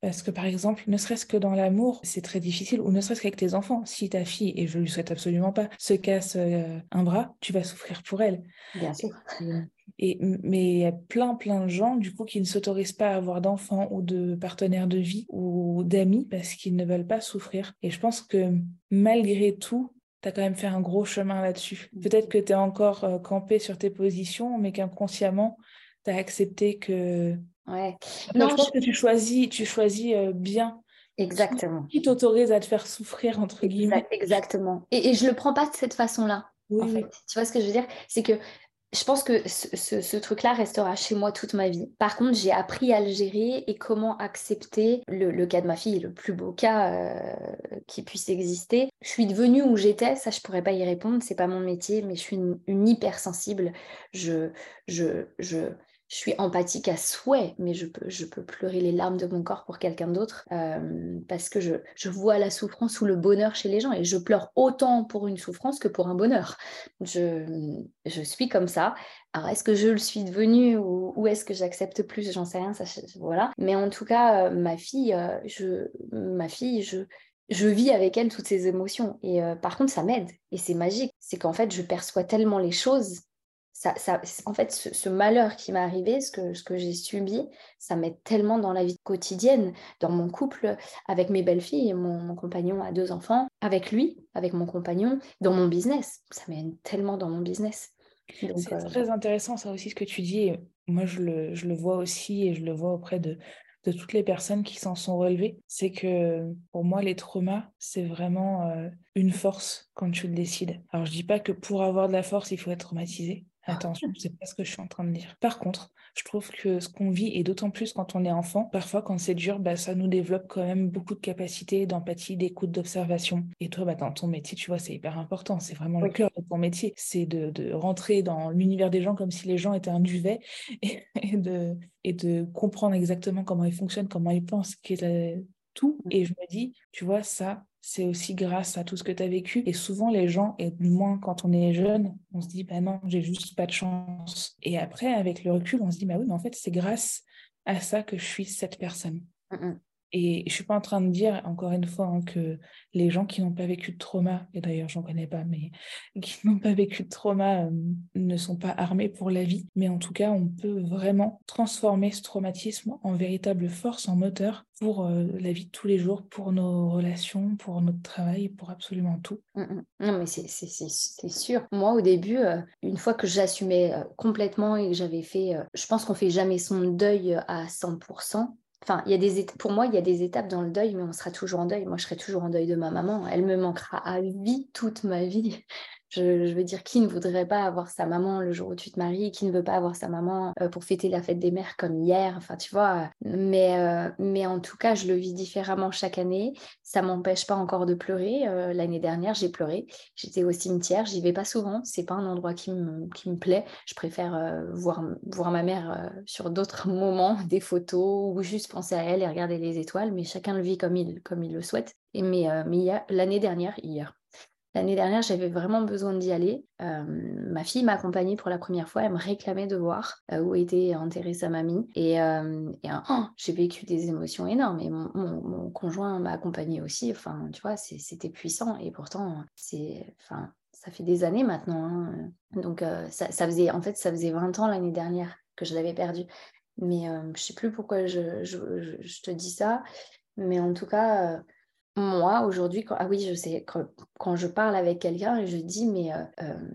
Parce que par exemple, ne serait-ce que dans l'amour, c'est très difficile, ou ne serait-ce qu'avec tes enfants. Si ta fille, et je lui souhaite absolument pas, se casse euh, un bras, tu vas souffrir pour elle. Bien sûr. Et, mais il y a plein, plein de gens, du coup, qui ne s'autorisent pas à avoir d'enfants ou de partenaires de vie ou d'amis parce qu'ils ne veulent pas souffrir. Et je pense que malgré tout, tu as quand même fait un gros chemin là-dessus. Peut-être que tu es encore euh, campé sur tes positions, mais qu'inconsciemment, tu as accepté que. Ouais. Non, je pense que tu choisis, tu choisis euh, bien Exactement. Qui t'autorise à te faire souffrir, entre guillemets. Exactement. Et, et je le prends pas de cette façon-là. en fait. Tu vois ce que je veux dire? C'est que je pense que ce, truc-là restera chez moi toute ma vie. Par contre, j'ai appris à le gérer et comment accepter le, cas de ma fille, le plus beau cas euh, qui puisse exister. Je suis devenue où j'étais, ça je pourrais pas y répondre, c'est pas mon métier, mais je suis une, une hypersensible. Je, je, je, je suis empathique à souhait, mais je peux, pleurer les larmes de mon corps pour quelqu'un d'autre euh, parce que je, vois la souffrance ou le bonheur chez les gens et je pleure autant pour une souffrance que pour un bonheur. Je, suis comme ça. Alors, est-ce que je le suis devenue ou, est-ce que j'accepte plus? J'en sais rien, voilà. Mais en tout cas, euh, ma fille, euh, je, ma fille, je vis avec elle toutes ces émotions. Et par contre, ça m'aide. Et c'est magique. C'est qu'en fait, je perçois tellement les choses ça, en fait, ce, malheur qui m'est arrivé, ce que, ce que j'ai subi, ça m'aide tellement dans la vie quotidienne, dans mon couple, avec mes belles-filles, mon, compagnon a deux enfants, avec lui, avec mon compagnon, dans mon business. Ça m'aide tellement dans mon business. C'est euh, très intéressant, ça aussi, ce que tu dis. Moi, je le, je le vois aussi et je le vois auprès de, de toutes les personnes qui s'en sont relevées. C'est que pour moi, les traumas, c'est vraiment euh, une force quand tu le décides. Alors, je dis pas que pour avoir de la force, il faut être traumatisé. Attention, c'est pas ce que je suis en train de dire. Par contre, je trouve que ce qu'on vit, et d'autant plus quand on est enfant, parfois quand c'est dur, bah, ça nous développe quand même beaucoup de capacités d'empathie, d'écoute, d'observation. Et toi, bah, dans ton métier, tu vois, c'est hyper important. C'est vraiment le cœur de ton métier. C'est de, rentrer dans l'univers des gens comme si les gens étaient un duvet [laughs] et, de, et de comprendre exactement comment ils fonctionnent, comment ils pensent, tout. Mmh. Et je me dis, tu vois, ça, c'est aussi grâce à tout ce que tu as vécu. Et souvent, les gens, et du moins quand on est jeune, on se dit, bah non, j'ai juste pas de chance. Et après, avec le recul, on se dit, bah oui, mais en fait, c'est grâce à ça que je suis cette personne. Mmh et je suis pas en train de dire, encore une fois, hein, que les gens qui n'ont pas vécu de trauma, et d'ailleurs j'en connais pas, mais [laughs] qui n'ont pas vécu de trauma ne sont pas armés pour la vie. Mais en tout cas, on peut vraiment transformer ce traumatisme en véritable force, en moteur pour la vie de tous les jours, pour nos relations, pour notre travail, pour absolument tout. Mmh, mmh. Non, mais c'est sûr. Moi, au début, une fois que j'assumais complètement et que j'avais fait, je pense qu'on fait jamais son deuil à 100%. Enfin, il y a des pour moi, il y a des étapes dans le deuil, mais on sera toujours en deuil. Moi, je serai toujours en deuil de ma maman. Elle me manquera à vie toute ma vie. Je, veux dire, qui ne voudrait pas avoir sa maman le jour où tu te maries Qui ne veut pas avoir sa maman euh, pour fêter la fête des mères comme hier? Enfin, tu vois. Mais, euh, mais en tout cas, je le vis différemment chaque année. Ça m'empêche pas encore de pleurer. Euh, l'année dernière, j'ai pleuré. J'étais au cimetière. J'y vais pas souvent. C'est pas un endroit qui me, qui me plaît. Je préfère voir, voir ma mère sur d'autres [laughs] moments, des photos ou juste penser à elle et regarder les étoiles. Mais chacun le vit comme il, comme il le souhaite. Et mais, mais l'année dernière, hier, L'année dernière, j'avais vraiment besoin d'y aller. Euh, ma fille m'a accompagnée pour la première fois. Elle me réclamait de voir euh, où était enterrée sa mamie. Et, euh, oh, j'ai vécu des émotions énormes. Et mon, conjoint m'a accompagnée aussi. Enfin, tu vois, c'était puissant. Et pourtant, c'est, enfin, ça fait des années maintenant. Hein. Donc, ça, faisait, en fait, ça faisait 20 ans l'année dernière que je l'avais perdu. Mais je ne sais plus pourquoi je, je, te dis ça. Mais en tout cas moi, aujourd'hui, quand... ah oui, je sais, quand, je parle avec quelqu'un, je dis, mais euh, euh,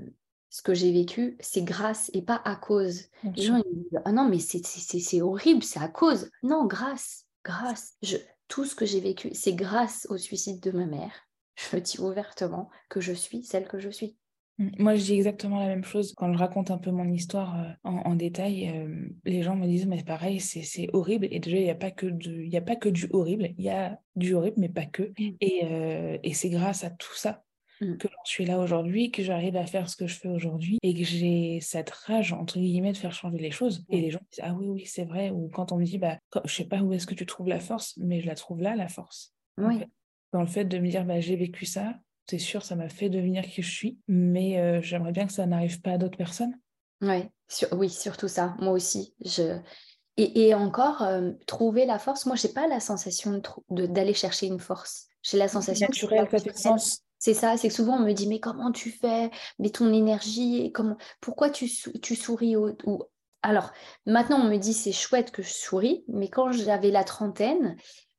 ce que j'ai vécu, c'est grâce et pas à cause. Les gens ils disent Ah non, mais c'est horrible, c'est à cause. Non, grâce, grâce. Je, tout ce que j'ai vécu, c'est grâce au suicide de ma mère. Je le dis ouvertement que je suis celle que je suis. Mmh, moi, je dis exactement la même chose. Quand je raconte un peu mon histoire euh, en, détail, euh, les gens me disent, mais pareil, c'est horrible. Et déjà, il n'y a, pas que a pas que du horrible. Il y a du horrible, mais pas que. Mmh. Et, euh, et c'est grâce à tout ça mmh. que j'en suis là aujourd'hui, que j'arrive à faire ce que je fais aujourd'hui et que j'ai cette rage, entre guillemets, de faire changer les choses. Et les gens disent, ah oui, oui, c'est vrai. Ou quand on me dit, bah, je sais pas où est-ce que tu trouves la force, mais je la trouve là, la force. Oui. dans le fait de me dire, bah, j'ai vécu ça, c'est sûr, ça m'a fait devenir qui je suis, mais euh, j'aimerais bien que ça n'arrive pas à d'autres personnes. Ouais, oui, surtout ça. Moi aussi. Je... Et, encore, euh, trouver la force, moi, je n'ai pas la sensation d'aller chercher une force. J'ai la sensation... Naturel, ça fait sens. C'est ça, c'est que souvent on me dit, mais comment tu fais? Mais ton énergie, comment... pourquoi tu, tu souris ou... Alors, maintenant, on me dit, c'est chouette que je souris, mais quand j'avais la trentaine,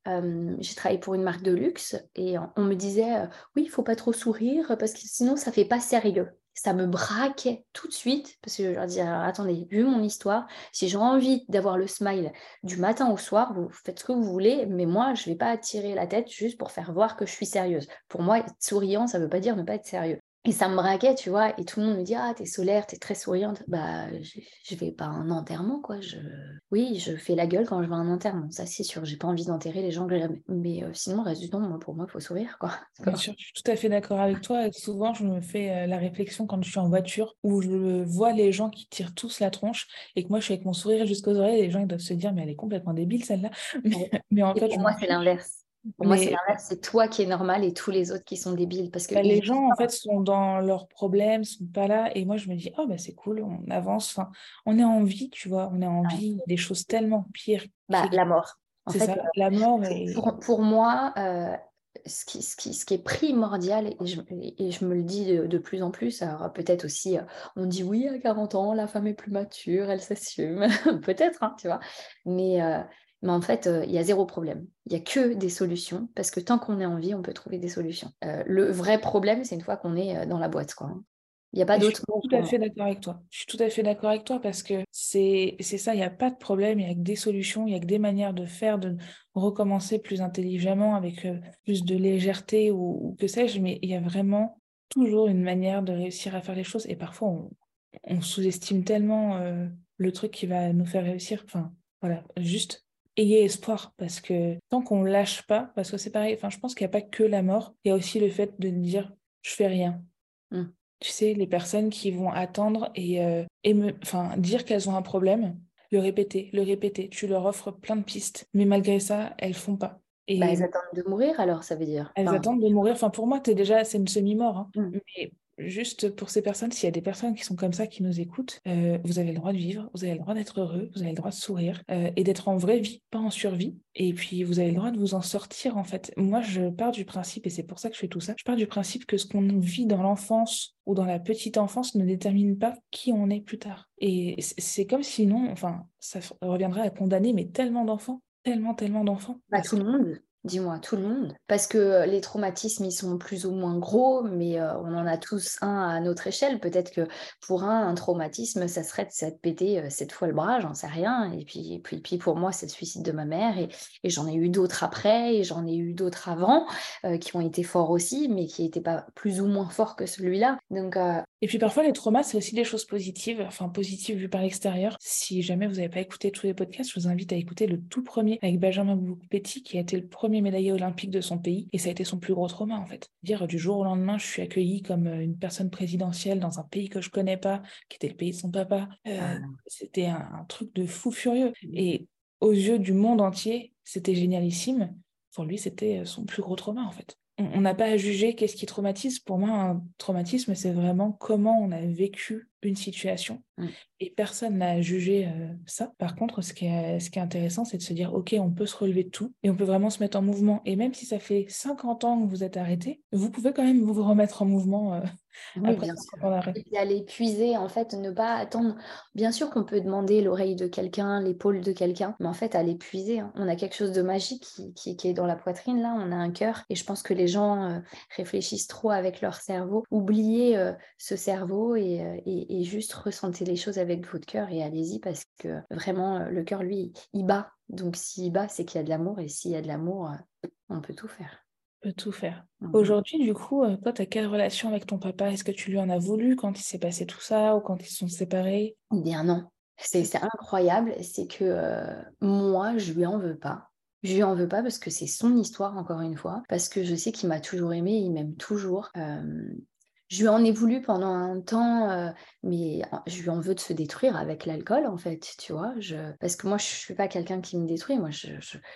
j'ai travaillé pour une marque de luxe et on me disait oui, il faut pas trop sourire parce que sinon ça fait pas sérieux. Ça me braquait tout de suite parce que je leur disais attendez, vu mon histoire, si j'ai envie d'avoir le smile du matin au soir, vous faites ce que vous voulez, mais moi je vais pas attirer la tête juste pour faire voir que je suis sérieuse. Pour moi, être souriant, ça veut pas dire ne pas être sérieux. Et ça me braquait, tu vois, et tout le monde me dit Ah, t'es solaire, t'es très souriante. Bah, je, je vais pas à un enterrement, quoi. Je... Oui, je fais la gueule quand je vais à un enterrement, ça c'est sûr. J'ai pas envie d'enterrer les gens que j'aime. Mais euh, sinon, reste du temps, moi, pour moi, il faut sourire, quoi. [laughs] Bien sûr, je suis tout à fait d'accord avec toi. Souvent, je me fais euh, la réflexion quand je suis en voiture où je vois les gens qui tirent tous la tronche et que moi, je suis avec mon sourire jusqu'aux oreilles. Et les gens, ils doivent se dire Mais elle est complètement débile, celle-là. [laughs] Mais, en fait, pour moi, c'est l'inverse. Pour moi, c'est l'inverse, c'est toi qui es normal et tous les autres qui sont débiles. Parce que bah, les gens, en fait, sont dans leurs problèmes, sont pas là. Et moi, je me dis, oh, bah, c'est cool, on avance. Enfin, on est en vie, tu vois, on est en vie. des choses tellement pires. Bah, la mort. C'est ça, la mort. Pour, pour, moi, euh, ce, qui, ce, qui, ce, qui, est primordial, et je, et je me le dis de, de plus en plus, alors peut-être aussi, euh, on dit oui, à 40 ans, la femme est plus mature, elle s'assume. [laughs] peut-être, hein, tu vois. Mais. Euh, mais en fait, euh, il y a zéro problème. Il n'y a que des solutions, parce que tant qu'on est en vie, on peut trouver des solutions. Euh, le vrai problème, c'est une fois qu'on est euh, dans la boîte. Quoi. Il n'y a pas d'autre. Je suis tout à fait d'accord avec toi. Je suis tout à fait d'accord avec toi parce que c'est ça, il n'y a pas de problème, il n'y a que des solutions, il n'y a que des manières de faire, de recommencer plus intelligemment, avec plus de légèreté ou, que sais-je, mais il y a vraiment toujours une manière de réussir à faire les choses et parfois on, on sous-estime tellement le truc qui va nous faire réussir. Enfin, voilà, juste ayez espoir parce que tant qu'on lâche pas, parce que c'est pareil, enfin, je pense qu'il n'y a pas que la mort, il y a aussi le fait de dire je fais rien. Mmh. Tu sais, les personnes qui vont attendre et, euh, enfin, dire qu'elles ont un problème, le répéter, le répéter. Tu leur offres plein de pistes, mais malgré ça, elles font pas. Et bah, elles attendent de mourir alors, ça veut dire. Elles attendent de mourir. Enfin, pour moi, es déjà, c'est une semi-mort. Hein. Mmh. Mais Juste pour ces personnes, s'il y a des personnes qui sont comme ça, qui nous écoutent, euh, vous avez le droit de vivre, vous avez le droit d'être heureux, vous avez le droit de sourire euh, et d'être en vraie vie, pas en survie. Et puis, vous avez le droit de vous en sortir, en fait. Moi, je pars du principe, et c'est pour ça que je fais tout ça, je pars du principe que ce qu'on vit dans l'enfance ou dans la petite enfance ne détermine pas qui on est plus tard. Et c'est comme sinon, enfin, ça reviendrait à condamner, mais tellement d'enfants, tellement, tellement d'enfants. Pas tout le monde. Dis-moi, tout le monde. Parce que euh, les traumatismes, ils sont plus ou moins gros, mais euh, on en a tous un à notre échelle. Peut-être que pour un, un traumatisme, ça serait de s'être pété euh, cette fois le bras, j'en sais rien. Et puis, puis, puis pour moi, c'est le suicide de ma mère. Et, et j'en ai eu d'autres après, et j'en ai eu d'autres avant, qui ont été forts aussi, mais qui n'étaient pas plus ou moins forts que celui-là. Donc, et puis parfois, les traumas, c'est aussi des choses positives, enfin positives vues par l'extérieur. Si jamais vous n'avez pas écouté tous les podcasts, je vous invite à écouter le tout premier avec Benjamin Petit, qui a été le premier médaillé olympique de son pays. Et ça a été son plus gros trauma, en fait. Dire du jour au lendemain, je suis accueillie comme euh, une personne présidentielle dans un pays que je connais pas, qui était le pays de son papa. Euh, ah. C'était un, truc de fou furieux. Et aux yeux du monde entier, c'était génialissime. Pour lui, c'était euh, son plus gros trauma, en fait on n'a pas à juger qu'est-ce qui traumatise. Pour moi, un traumatisme, c'est vraiment comment on a vécu une situation Mm. et personne n'a jugé euh, ça. Par contre, ce qui est, ce qui est intéressant, c'est de se dire, OK, on peut se relever de tout et on peut vraiment se mettre en mouvement. Et même si ça fait 50 ans que vous êtes arrêté, vous pouvez quand même vous remettre en mouvement euh, Oui, après bien 50 sûr. ans d'arrêt. Et puis à l'épuiser, en fait, ne pas attendre. Bien sûr qu'on peut demander l'oreille de quelqu'un, l'épaule de quelqu'un, mais en fait, à l'épuiser, hein. on a quelque chose de magique qui, qui- qui est dans la poitrine, là, on a un cœur. Et je pense que les gens euh, réfléchissent trop avec leur cerveau. Oubliez euh, ce cerveau et, et- et juste ressentez les choses avec votre cœur et allez-y parce que vraiment, euh, le cœur, lui, il bat. Donc s'il bat, c'est qu'il y a de l'amour et s'il y a de l'amour, euh, on peut tout faire. On peut tout faire. Mhm. Aujourd'hui, du coup, euh, toi, tu as quelle relation avec ton papa? Est-ce que tu lui en as voulu quand il s'est passé tout ça ou quand ils sont séparés? Eh bien non, c'est c'est incroyable, c'est que euh, moi, je lui en veux pas. Je lui en veux pas parce que c'est son histoire, encore une fois, parce que je sais qu'il m'a toujours aimé, il m'aime toujours. Euh, je lui en ai voulu pendant un temps, euh, mais en- je lui en veux de se détruire avec l'alcool, en fait, tu vois. Parce que moi, je suis pas quelqu'un qui me détruit. Moi, je,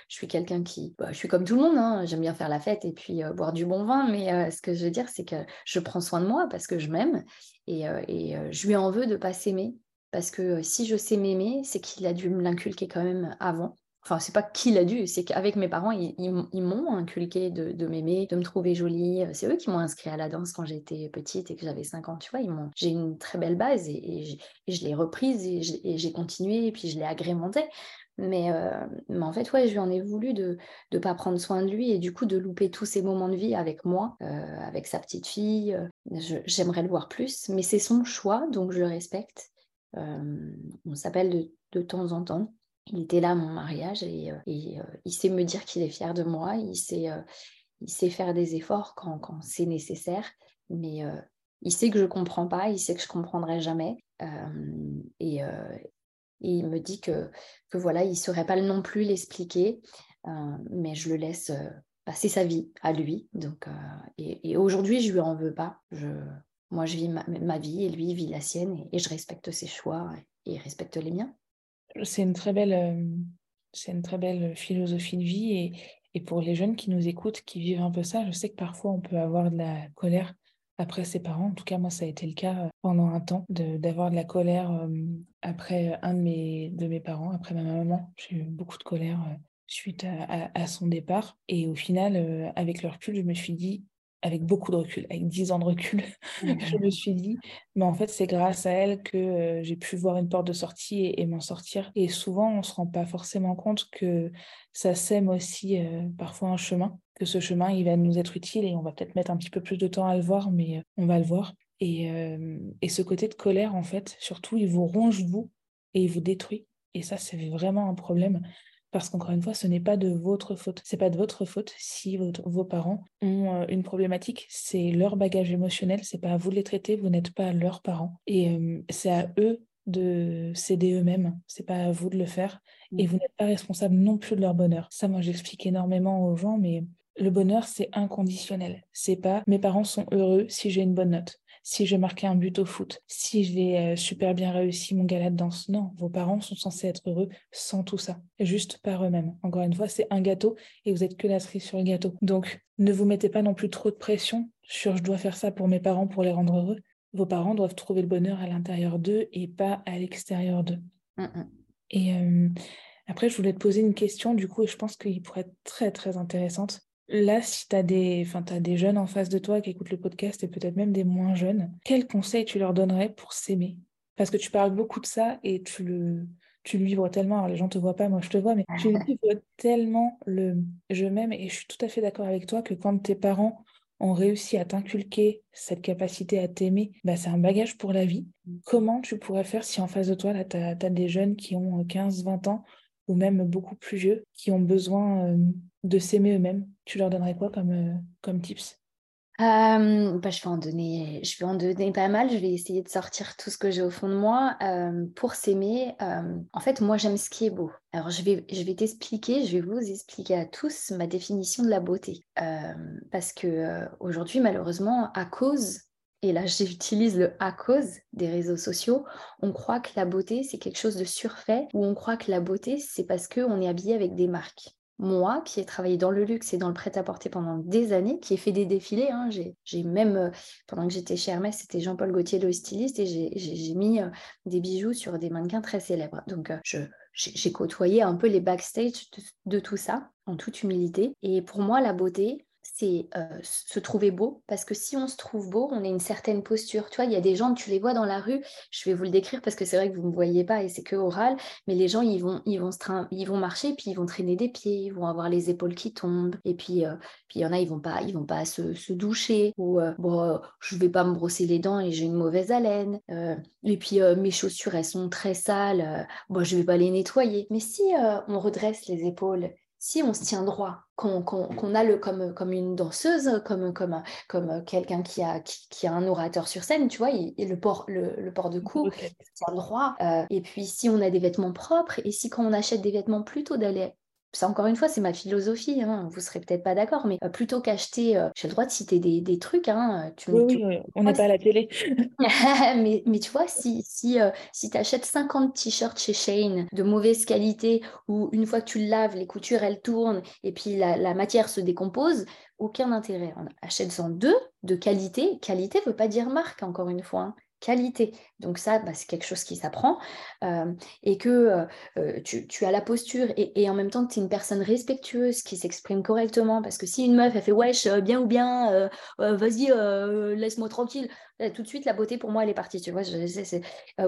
suis quelqu'un qui... bah, je suis comme tout le monde, hein. J'aime bien faire la fête et puis euh, boire du bon vin, mais euh, ce que je veux dire, c'est que je prends soin de moi parce que je m'aime et, euh, euh, je lui en veux de pas s'aimer. Parce que euh, si je sais m'aimer, c'est qu'il a dû me l'inculquer quand même avant. Enfin, c'est pas qu'il a dû, c'est qu'avec mes parents, ils, m'ont inculqué de, m'aimer, de me trouver jolie. Euh, C'est eux qui m'ont inscrit à la danse quand j'étais petite et que j'avais 5 ans. Tu vois, ils j'ai une très belle base et, je l'ai reprise et j'ai continué et puis je l'ai agrémentée. Mais, euh, mais en fait, ouais, je lui en ai voulu de ne pas prendre soin de lui et du coup de louper tous ces moments de vie avec moi, euh, avec sa petite fille. J'aimerais le voir plus, mais c'est son choix, donc je le respecte. On s'appelle de, de temps en temps. Il était là à mon mariage et, euh, euh, il sait me dire qu'il est fier de moi. Il sait, euh, il sait faire des efforts quand, quand c'est nécessaire, mais il sait que je comprends pas. Il sait que je comprendrai jamais. Et, il me dit que, que voilà, il saurait pas non plus l'expliquer, mais je le laisse passer sa vie à lui. Donc, et, et aujourd'hui, je lui en veux pas. Je, moi, je vis ma, ma vie et lui vit la sienne et, je respecte ses choix et, et respecte les miens. C'est une très belle, euh, c'est une très belle philosophie de vie et, et pour les jeunes qui nous écoutent, qui vivent un peu ça, je sais que parfois on peut avoir de la colère après ses parents. En tout cas, moi, ça a été le cas euh, pendant un temps d'avoir de la colère euh, après un de mes, de mes parents, après ma maman. J'ai eu beaucoup de colère suite à, à- son départ. Et au final, avec le recul, je me suis dit, avec beaucoup de recul, avec 10 ans de recul, [laughs] je me suis dit, mais en fait, c'est grâce à elle que euh, j'ai pu voir une porte de sortie et, et m'en sortir. Et souvent, on ne se rend pas forcément compte que ça sème aussi euh, parfois un chemin, que ce chemin, il va nous être utile et on va peut-être mettre un petit peu plus de temps à le voir, mais euh, on va le voir. Et, euh, et ce côté de colère, en fait, surtout, il vous ronge vous et il vous détruit. Et ça, c'est vraiment un problème. Parce qu'encore une fois, ce n'est pas de votre faute. C'est pas de votre faute si votre- vos parents ont euh, une problématique. C'est leur bagage émotionnel. C'est pas à vous de les traiter. Vous n'êtes pas leurs parents. Et euh, c'est à eux de s'aider eux-mêmes. C'est pas à vous de le faire. Et vous n'êtes pas responsable non plus de leur bonheur. Ça, moi, j'explique énormément aux gens, mais le bonheur, c'est inconditionnel. C'est pas mes parents sont heureux si j'ai une bonne note, si j'ai marqué un but au foot, si j'ai euh, super bien réussi mon gala de danse. Non, vos parents sont censés être heureux sans tout ça, juste par eux-mêmes. Encore une fois, c'est un gâteau et vous êtes que la cerise sur le gâteau. Donc, ne vous mettez pas non plus trop de pression sur je dois faire ça pour mes parents pour les rendre heureux. Vos parents doivent trouver le bonheur à l'intérieur d'eux et pas à l'extérieur d'eux. Et euh, après, je voulais te poser une question, du coup, et je pense qu'il pourrait être très, très intéressante. Là, si tu as des, enfin, t'as des jeunes en face de toi qui écoutent le podcast et peut-être même des moins jeunes, quels conseils tu leur donnerais pour s'aimer? Parce que tu parles beaucoup de ça et tu le, tu le tellement. Alors, les gens te voient pas, moi je te vois, mais tu le vivres tellement le je m'aime et je suis tout à fait d'accord avec toi que quand tes parents ont réussi à t'inculquer cette capacité à t'aimer, bah, c'est un bagage pour la vie. Comment tu pourrais faire si en face de toi, là, tu as, des jeunes qui ont 15, 20 ans ou même beaucoup plus vieux, qui ont besoin euh, de s'aimer eux-mêmes Tu leur donnerais quoi comme, euh, comme tips? Euh, bah, je vais en donner, je vais en donner pas mal. Je vais essayer de sortir tout ce que j'ai au fond de moi euh, pour s'aimer. en fait, moi, j'aime ce qui est beau. Alors, je vais, je vais t'expliquer, je vais vous expliquer à tous ma définition de la beauté, parce que aujourd'hui, malheureusement, à cause et là [laughs] j'utilise le à cause des réseaux sociaux, on croit que la beauté c'est quelque chose de surfait ou on croit que la beauté c'est parce qu'on est habillé avec des marques. Moi qui ai travaillé dans le luxe et dans le prêt-à-porter pendant des années, qui ai fait des défilés, hein, j'ai même, euh, pendant que j'étais chez Hermès, c'était Jean-Paul Gaultier, le styliste, et j'ai mis euh, des bijoux sur des mannequins très célèbres. Donc, euh, j'ai côtoyé un peu les backstage de, tout ça, en toute humilité. Et pour moi, la beauté, c'est euh, se trouver beau, parce que si on se trouve beau, on a une certaine posture. Tu vois, il y a des gens, tu les vois dans la rue, je vais vous le décrire parce que c'est vrai que vous ne me voyez pas et c'est que oral, mais les gens, ils vont, ils vont, ils vont marcher, puis ils vont traîner des pieds, ils vont avoir les épaules qui tombent, et puis euh, puis il y en a, ils vont pas, ils vont pas se, se doucher, ou euh, bon, je vais pas me brosser les dents et j'ai une mauvaise haleine, et puis mes chaussures, elles sont très sales, bon, je vais pas les nettoyer. Mais si on redresse les épaules si on se tient droit, qu'on a le comme, comme une danseuse, comme, comme, comme quelqu'un qui a, qui, a un orateur sur scène, tu vois, et le, port, le, port de cou, se tient droit. Euh, et puis si on a des vêtements propres, et si quand on achète des vêtements plutôt d'aller ça, encore une fois, c'est ma philosophie. Hein. Vous serez peut-être pas d'accord, mais euh, plutôt qu'acheter, euh, j'ai le droit de citer des, des trucs. Hein, tu, oui, on n'est pas à la télé. [laughs] mais, mais, tu vois, si, si, euh, si tu achètes 50 t-shirts chez Shane de mauvaise qualité, ou une fois que tu le laves, les coutures, elles tournent, et puis la, la matière se décompose, aucun intérêt. Achète-en deux de qualité. Qualité ne veut pas dire marque, encore une fois. Hein qualité. Donc ça, bah, c'est quelque chose qui s'apprend euh, et que euh, euh, tu, as la posture et, en même temps tu es une personne respectueuse qui s'exprime correctement parce que si une meuf, elle fait wesh, bien ou bien, vas-y, laisse-moi tranquille, tout de suite la beauté pour moi elle est partie, tu vois.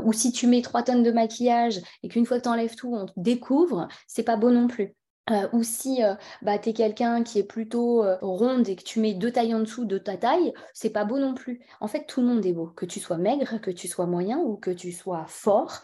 ou si tu mets trois tonnes de maquillage et qu'une fois que tu enlèves tout, on te découvre, c'est pas beau non plus. Euh, ou si euh, bah, tu es quelqu'un qui est plutôt euh, ronde et que tu mets deux tailles en dessous de ta taille, c'est pas beau non plus. En fait, tout le monde est beau. Que tu sois maigre, que tu sois moyen ou que tu sois fort,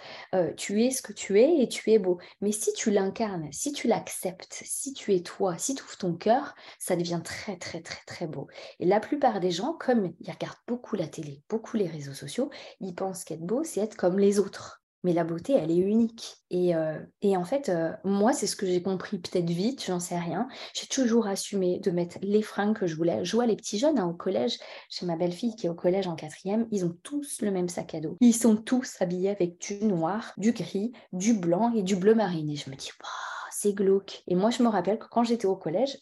tu es ce que tu es et tu es beau. Mais si tu l'incarnes, si tu l'acceptes, si tu es toi, si tu ouvres ton cœur, ça devient très, très, très, très beau. Et la plupart des gens, comme ils regardent beaucoup la télé, beaucoup les réseaux sociaux, ils pensent qu'être beau, c'est être comme les autres mais la beauté, elle est unique. Et, euh, en fait, euh, moi, c'est ce que j'ai compris peut-être vite, j'en sais rien. J'ai toujours assumé de mettre les fringues que je voulais. Je vois les petits jeunes hein, au collège, chez ma belle-fille qui est au collège en quatrième, ils ont tous le même sac à dos. Ils sont tous habillés avec du noir, du gris, du blanc et du bleu marine. Et je me dis, waouh c'est glauque. Et moi, je me rappelle que quand j'étais au collège,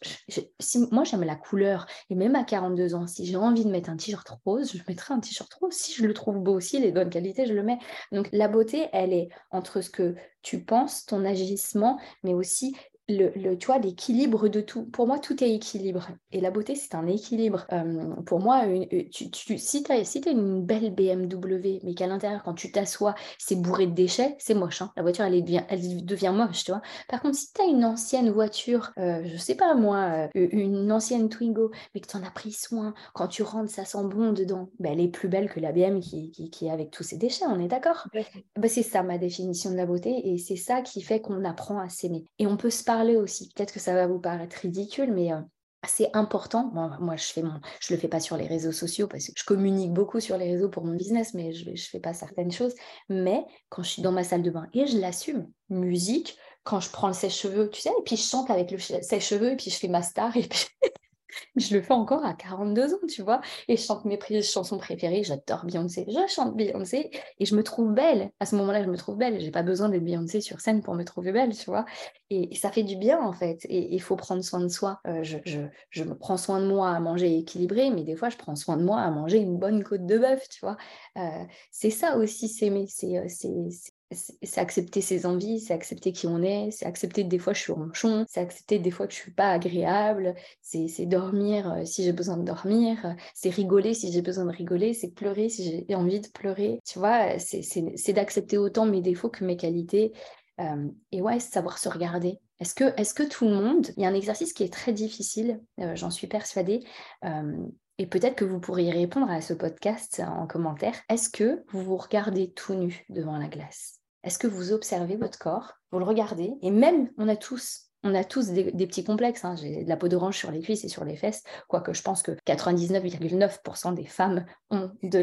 si, moi, j'aime la couleur. Et même à 42 ans, si j'ai envie de mettre un t-shirt rose, je mettrai un t-shirt rose. Si je le trouve beau aussi, les bonnes qualités, je le mets. Donc, la beauté, elle est entre ce que tu penses, ton agissement, mais aussi le, tu vois, l'équilibre de tout. Pour moi, tout est équilibre. Et la beauté, c'est un équilibre. Euh, pour moi, euh, tu, tu, si tu as, si une belle BMW, mais qu'à l'intérieur, quand tu t'assois, c'est bourré de déchets, c'est moche. Hein. La voiture, elle, devient, elle devient moche, tu vois. Par contre, si tu as une ancienne voiture, euh, je sais pas moi, une ancienne Twingo, mais que tu en as pris soin, quand tu rentres, ça sent bon dedans, ben, elle est plus belle que la BMW qui, qui, est avec tous ses déchets, on est d'accord? Ben, C'est ça ma définition de la beauté. Et c'est ça qui fait qu'on apprend à s'aimer. Et on peut se parler aussi. Peut-être que ça va vous paraître ridicule, mais euh, c'est important. moi, je fais mon, je le fais pas sur les réseaux sociaux parce que je communique beaucoup sur les réseaux pour mon business, mais je, je fais pas certaines choses. Mais quand je suis dans ma salle de bain et je l'assume, musique, quand je prends le sèche-cheveux, tu sais, et puis je chante avec le sèche-cheveux et puis je fais ma star et puis je le fais encore à 42 ans, tu vois. Et je chante mes chansons préférées. J'adore Beyoncé. Je chante Beyoncé et je me trouve belle. À ce moment-là, je me trouve belle. J'ai pas besoin d'être Beyoncé sur scène pour me trouver belle, tu vois. Et, ça fait du bien, en fait. Et il faut prendre soin de soi. Euh, je, je, je, me prends soin de moi à manger équilibré, mais des fois, je prends soin de moi à manger une bonne côte de bœuf, tu vois. Euh, c'est ça aussi, s'aimer. C'est euh, c'est accepter ses envies, c'est accepter qui on est, c'est accepter des fois je suis ronchon, c'est accepter des fois que je suis pas agréable, c'est dormir euh, si j'ai besoin de dormir, c'est rigoler si j'ai besoin de rigoler, c'est pleurer si j'ai envie de pleurer. Tu vois, c'est d'accepter autant mes défauts que mes qualités. Euh, et ouais, savoir se regarder. Est-ce que, est que tout le monde, il y a un exercice qui est très difficile, euh, j'en suis persuadée, et peut-être que vous pourriez répondre à ce podcast en commentaire. Est-ce que vous vous regardez tout nu devant la glace? Est-ce que vous observez votre corps? Vous le regardez? Et même, on a tous, on a tous des, petits complexes. Hein. J'ai de la peau d'orange sur les cuisses et sur les fesses, quoique je pense que 99,9% des femmes ont de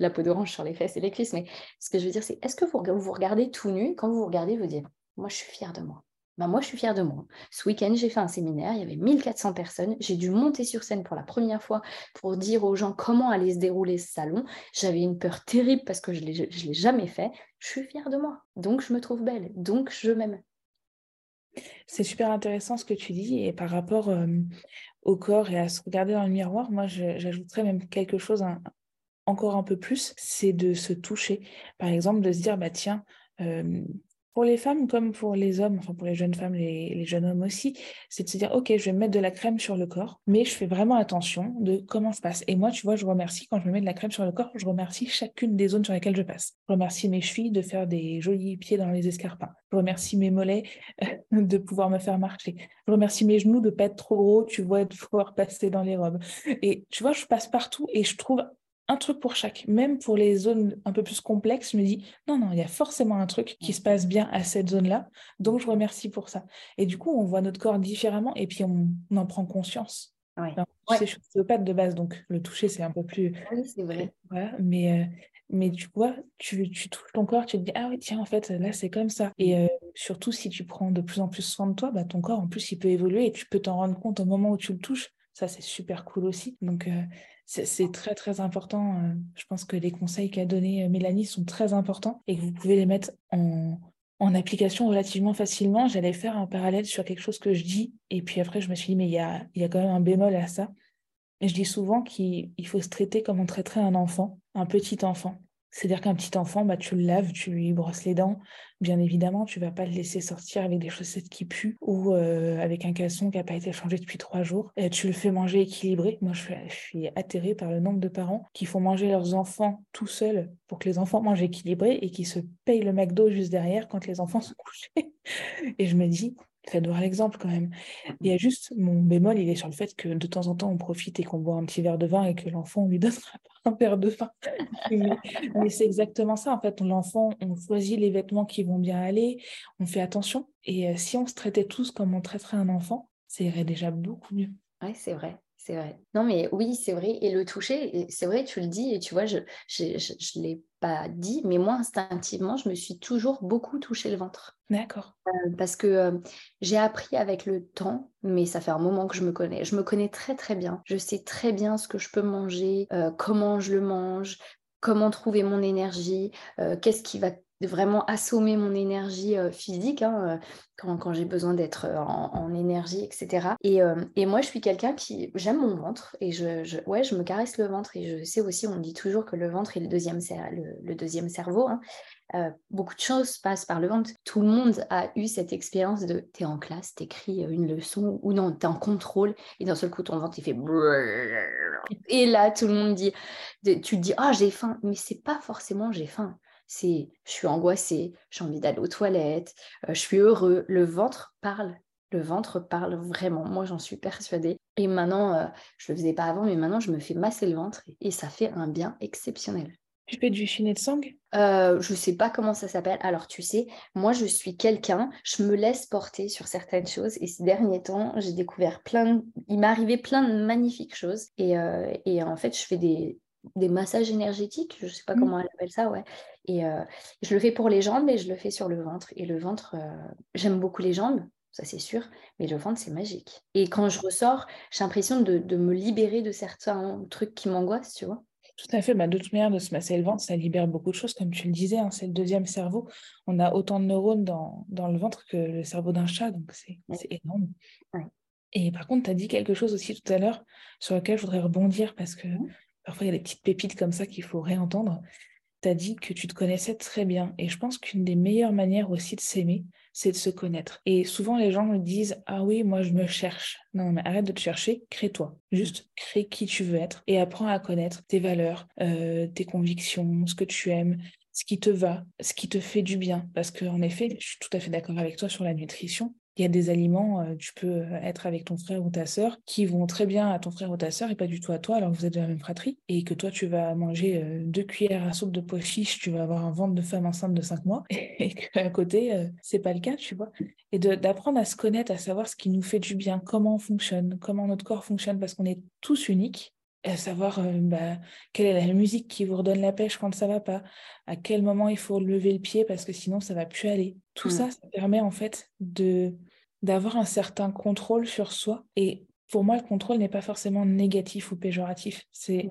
la, peau d'orange sur les fesses et les cuisses. Mais ce que je veux dire, c'est est-ce que vous vous regardez tout nu? Quand vous vous regardez, vous dites, moi, je suis fière de moi. Bah, moi, je suis fière de moi. Ce week-end, j'ai fait un séminaire, il y avait 1400 personnes. J'ai dû monter sur scène pour la première fois pour dire aux gens comment allait se dérouler ce salon. J'avais une peur terrible parce que je ne l'ai jamais fait. Je suis fière de moi. Donc, je me trouve belle. Donc, je m'aime. C'est super intéressant ce que tu dis et par rapport au corps et à se regarder dans le miroir, moi j'ajouterais même quelque chose encore un peu plus, c'est de se toucher. Par exemple, de se dire, bah tiens, pour les femmes comme pour les hommes, enfin pour les jeunes femmes, les, jeunes hommes aussi, c'est de se dire, OK, je vais mettre de la crème sur le corps, mais je fais vraiment attention de comment se passe. Et moi, tu vois, je remercie quand je me mets de la crème sur le corps, je remercie chacune des zones sur lesquelles je passe. Je remercie mes chevilles de faire des jolis pieds dans les escarpins. Je remercie mes mollets de pouvoir me faire marcher. Je remercie mes genoux de pas être trop gros, tu vois, de pouvoir [laughs] passer dans les robes. Et tu vois, je passe partout et je trouve un truc pour chaque. Même pour les zones un peu plus complexes, je me dis, non, non, il y a forcément un truc qui se passe bien à cette zone-là. Donc, je remercie pour ça. Et du coup, on voit notre corps différemment et puis on, en prend conscience. Ouais. je suis ostéopathe de base, donc le toucher, c'est un peu plus... Oui, c'est vrai. mais, euh, mais tu vois, tu, tu, touches ton corps, tu te dis, ah oui, tiens, en fait, là, c'est comme ça. Et euh, surtout, si tu prends de plus en plus soin de toi, bah, ton corps, en plus, il peut évoluer et tu peux t'en rendre compte au moment où tu le touches. Ça, c'est super cool aussi. Donc, euh, c'est très très important. Euh, je pense que les conseils qu'a donné euh, Mélanie sont très importants et que vous pouvez les mettre en, application relativement facilement. J'allais faire un parallèle sur quelque chose que je dis et puis après je me suis dit mais il y a, y a quand même un bémol à ça. Et je dis souvent qu'il faut se traiter comme on traiterait un enfant, un petit enfant. C'est-à-dire qu'un petit enfant, bah, tu le laves, tu lui brosses les dents. Bien évidemment, tu vas pas le laisser sortir avec des chaussettes qui puent ou euh, avec un caleçon qui n'a pas été changé depuis trois jours. Tu le fais manger équilibré. Moi, je suis, atterrée par le nombre de parents qui font manger leurs enfants tout seuls pour que les enfants mangent équilibré et qui se payent le McDo juste derrière quand les enfants sont [laughs] couchés. Et je me dis, de voir l'exemple quand même. Il y a juste mon bémol, il est sur le fait que de temps en temps on profite et qu'on boit un petit verre de vin et que l'enfant lui [laughs] donnera pas un verre de vin. [laughs] mais, c'est exactement ça en fait. L'enfant, on choisit les vêtements qui vont bien aller, on fait attention. Et euh, si on se traitait tous comme on traiterait un enfant, ça irait déjà beaucoup mieux. Oui, c'est vrai. C'est vrai. Non, mais oui, c'est vrai. Et le toucher, c'est vrai, tu le dis, et tu vois, je ne l'ai pas dit, mais moi, instinctivement, je me suis toujours beaucoup touché le ventre. D'accord. Euh, parce que euh, j'ai appris avec le temps, mais ça fait un moment que je me connais. Je me connais très, très bien. Je sais très bien ce que je peux manger, euh, comment je le mange, comment trouver mon énergie, qu'est-ce qui va vraiment assommer mon énergie physique hein, quand, j'ai besoin d'être en, énergie, etc. Et, moi, je suis quelqu'un qui j'aime mon ventre et je, ouais, je me caresse le ventre et je sais aussi, on dit toujours que le ventre est le deuxième, le, deuxième cerveau. Hein. beaucoup de choses passent par le ventre. Tout le monde a eu cette expérience de t'es en classe, t'écris une leçon ou non, t'es en contrôle et d'un seul coup ton ventre il fait et là tout le monde dit, tu te dis ah j'ai faim, mais c'est pas forcément j'ai faim c'est je suis angoissée, j'ai envie d'aller aux toilettes, euh, je suis heureux. Le ventre parle. Le ventre parle vraiment. Moi, j'en suis persuadée. Et maintenant, euh, je le faisais pas avant, mais maintenant, je me fais masser le ventre et ça fait un bien exceptionnel. Tu fais du chiné de sang euh, Je sais pas comment ça s'appelle. Alors, tu sais, moi, je suis quelqu'un, je me laisse porter sur certaines choses. Et ces derniers temps, j'ai découvert plein Il m'est arrivé plein de magnifiques choses. Et, euh, et en fait, je fais des, des massages énergétiques, je ne sais pas mmh. comment elle appelle ça, ouais. Et euh, je le fais pour les jambes et je le fais sur le ventre. Et le ventre, euh, j'aime beaucoup les jambes, ça c'est sûr, mais le ventre c'est magique. Et quand je ressors, j'ai l'impression de, me libérer de certains trucs qui m'angoissent, tu vois. Tout à fait. Bah, de toute manière, de se masser le ventre, ça libère beaucoup de choses, comme tu le disais. Hein, c'est le deuxième cerveau. On a autant de neurones dans, le ventre que le cerveau d'un chat, donc c'est énorme. Et par contre, tu as dit quelque chose aussi tout à l'heure sur lequel je voudrais rebondir parce que mmh. Parfois, il y a des petites pépites comme ça qu'il faut réentendre. Tu dit que tu te connaissais très bien. Et je pense qu'une des meilleures manières aussi de s'aimer, c'est de se connaître. Et souvent, les gens me disent Ah oui, moi, je me cherche. Non, mais arrête de te chercher, crée-toi. Juste crée qui tu veux être et apprends à connaître tes valeurs, euh, tes convictions, ce que tu aimes, ce qui te va, ce qui te fait du bien. Parce qu'en effet, je suis tout à fait d'accord avec toi sur la nutrition il y a des aliments, euh, tu peux euh, être avec ton frère ou ta sœur, qui vont très bien à ton frère ou ta sœur et pas du tout à toi, alors que vous êtes de la même fratrie, et que toi, tu vas manger euh, deux cuillères à soupe de pois chiche, tu vas avoir un ventre de femme enceinte de cinq mois, [laughs] et qu'à côté, c'est pas le cas, tu vois. Et d'apprendre à se connaître, à savoir ce qui nous fait du bien, comment on fonctionne, comment notre corps fonctionne, parce qu'on est tous uniques, à savoir bah, quelle est la musique qui vous redonne la pêche quand ça va pas, à quel moment il faut lever le pied parce que sinon ça va plus aller? Tout mmh. ça, ça permet en fait de d'avoir un certain contrôle sur soi. Et pour moi, le contrôle n'est pas forcément négatif ou péjoratif. C'est,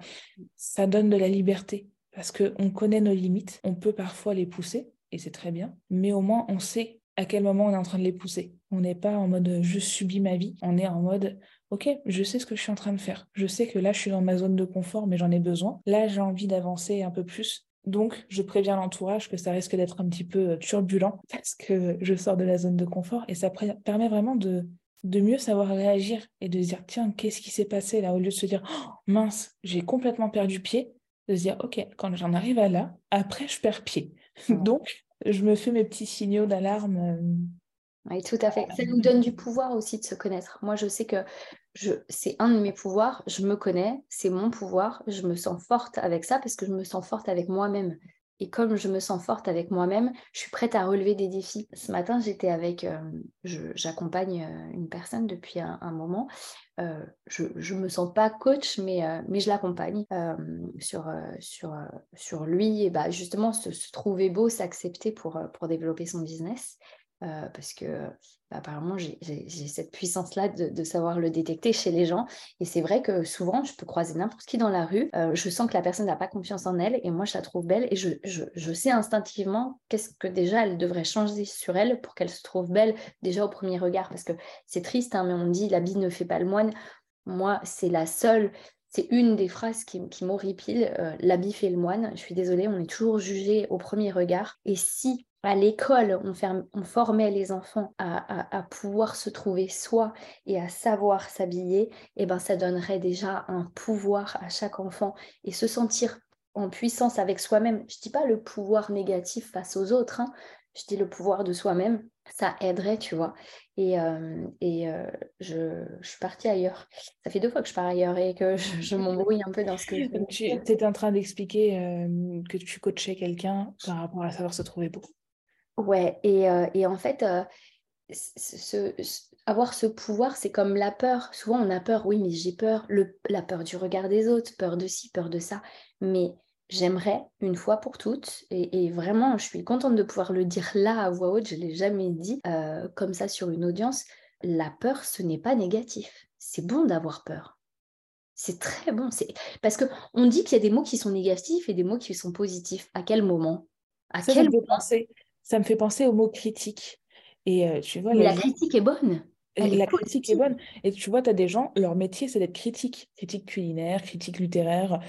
ça donne de la liberté parce qu'on connaît nos limites, on peut parfois les pousser et c'est très bien, mais au moins on sait à quel moment on est en train de les pousser. On n'est pas en mode je subis ma vie, on est en mode ok, je sais ce que je suis en train de faire. Je sais que là, je suis dans ma zone de confort, mais j'en ai besoin. Là, j'ai envie d'avancer un peu plus. Donc, je préviens l'entourage que ça risque d'être un petit peu euh, turbulent [laughs] parce que je sors de la zone de confort et ça permet vraiment de, de mieux savoir réagir et de se dire tiens, qu'est-ce qui s'est passé là? Au lieu de se dire oh, mince, j'ai complètement perdu pied, de se dire ok, quand j'en arrive à là, après, je perds pied. [laughs] Donc, je me fais mes petits signaux d'alarme. Euh, oui, tout à fait. Ça nous donne du pouvoir aussi de se connaître. Moi, je sais que c'est un de mes pouvoirs. Je me connais, c'est mon pouvoir. Je me sens forte avec ça parce que je me sens forte avec moi-même. Et comme je me sens forte avec moi-même, je suis prête à relever des défis. Ce matin, j'étais avec, euh, j'accompagne euh, une personne depuis un, moment. Euh, je ne me sens pas coach, mais, mais je l'accompagne sur, sur, sur lui, et bah, justement se, se trouver beau, s'accepter pour, pour développer son business. Euh, parce que bah, apparemment j'ai cette puissance-là de, savoir le détecter chez les gens. Et c'est vrai que souvent, je peux croiser n'importe qui dans la rue, euh, je sens que la personne n'a pas confiance en elle et moi, je la trouve belle et je, je sais instinctivement qu'est-ce que déjà elle devrait changer sur elle pour qu'elle se trouve belle déjà au premier regard. Parce que c'est triste, hein, mais on dit l'habit ne fait pas le moine. Moi, c'est la seule c'est une des phrases qui, qui m'horripile. Euh, l'habit fait le moine. Je suis désolée, on est toujours jugé au premier regard. Et si à l'école, on, formait les enfants à, pouvoir se trouver soi et à savoir s'habiller, et eh ben ça donnerait déjà un pouvoir à chaque enfant et se sentir en puissance avec soi-même. Je dis pas le pouvoir négatif face aux autres, hein. je dis le pouvoir de soi-même, ça aiderait, tu vois. Et, euh, et euh, je, suis partie ailleurs. Ça fait deux fois que je pars ailleurs et que je, m'embrouille un peu dans ce que je [laughs] fais. Tu étais en train d'expliquer euh, que tu coachais quelqu'un par rapport à savoir se trouver beau. Ouais, et, euh, et en fait, euh, avoir ce pouvoir, c'est comme la peur. Souvent, on a peur, oui, mais j'ai peur, le, la peur du regard des autres, peur de ci, peur de ça. Mais j'aimerais, une fois pour toutes, et, vraiment, je suis contente de pouvoir le dire là à voix haute, je ne l'ai jamais dit euh, comme ça sur une audience, la peur, ce n'est pas négatif. C'est bon d'avoir peur. C'est très bon. Parce qu'on dit qu'il y a des mots qui sont négatifs et des mots qui sont positifs. À quel moment? À quel moment ça me fait penser au mot critique. Et euh, tu vois, la critique est bonne. la critique est bonne. Et tu vois, tu as des gens, leur métier, c'est d'être critique. Critique culinaire, critique littéraire.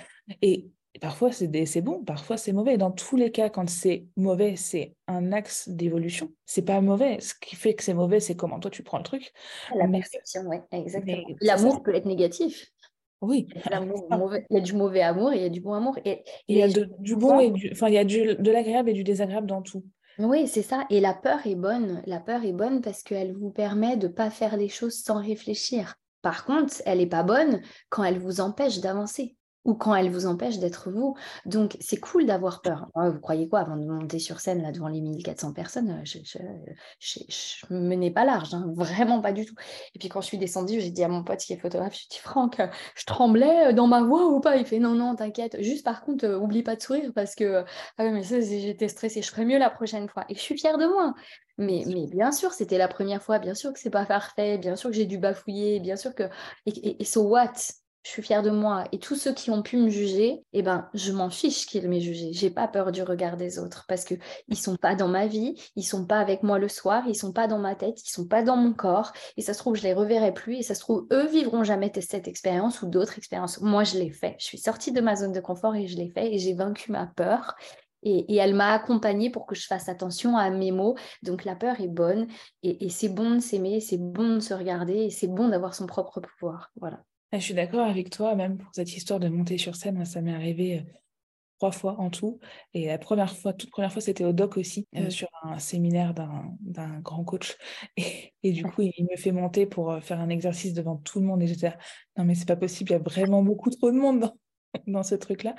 Et parfois, c'est bon, parfois, c'est mauvais. Dans tous les cas, quand c'est mauvais, c'est un axe d'évolution. C'est pas mauvais. Ce qui fait que c'est mauvais, c'est comment toi, tu prends le truc. La perception, oui, exactement. L'amour peut être négatif. Oui. Il y a du mauvais amour il y a du bon amour. Et, il y a du bon et du... Enfin, il y a du, de l'agréable et du désagréable dans tout. Oui, c'est ça. Et la peur est bonne. La peur est bonne parce qu'elle vous permet de ne pas faire les choses sans réfléchir. Par contre, elle n'est pas bonne quand elle vous empêche d'avancer ou quand elle vous empêche d'être vous. Donc, c'est cool d'avoir peur. vous croyez quoi? Avant de monter sur scène là devant les 1400 personnes, euh, je ne me menais pas large, hein, vraiment pas du tout. Et puis, quand je suis descendue, j'ai dit à mon pote qui est photographe, je dit, Franck, je tremblais dans ma voix ou pas? Il fait, non, non, t'inquiète. Juste, par contre, euh, oublie pas de sourire parce que, ah mais ça, j'étais stressée, je ferai mieux la prochaine fois. Et je suis fière de moi. Mais, mais, bien sûr, c'était la première fois, bien sûr que c'est pas parfait, bien sûr que j'ai dû bafouiller, bien sûr que. Et, et, et so what? Je suis fière de moi. Et tous ceux qui ont pu me juger, eh ben, je m'en fiche qu'ils m'aient jugé. J'ai pas peur du regard des autres parce que ils sont pas dans ma vie, ils sont pas avec moi le soir, ils sont pas dans ma tête, ils sont pas dans mon corps. Et ça se trouve, je les reverrai plus. Et ça se trouve, eux vivront jamais cette expérience ou d'autres expériences. Moi, je l'ai fait. Je suis sortie de ma zone de confort et je l'ai fait. Et j'ai vaincu ma peur. Et, elle m'a accompagnée pour que je fasse attention à mes mots. Donc la peur est bonne et, et c'est bon de s'aimer, c'est bon de se regarder et c'est bon d'avoir son propre pouvoir. Voilà. Ah, je suis d'accord avec toi, même pour cette histoire de monter sur scène, ça m'est arrivé euh, trois fois en tout. Et la première fois, toute première fois, c'était au doc aussi, euh, mmh. sur un séminaire d'un grand coach. [laughs] Et, du coup, il me fait monter pour euh, faire un exercice devant tout le monde. Et j'étais non, mais c'est pas possible, il y a vraiment beaucoup trop de monde dans, [laughs] ce truc-là.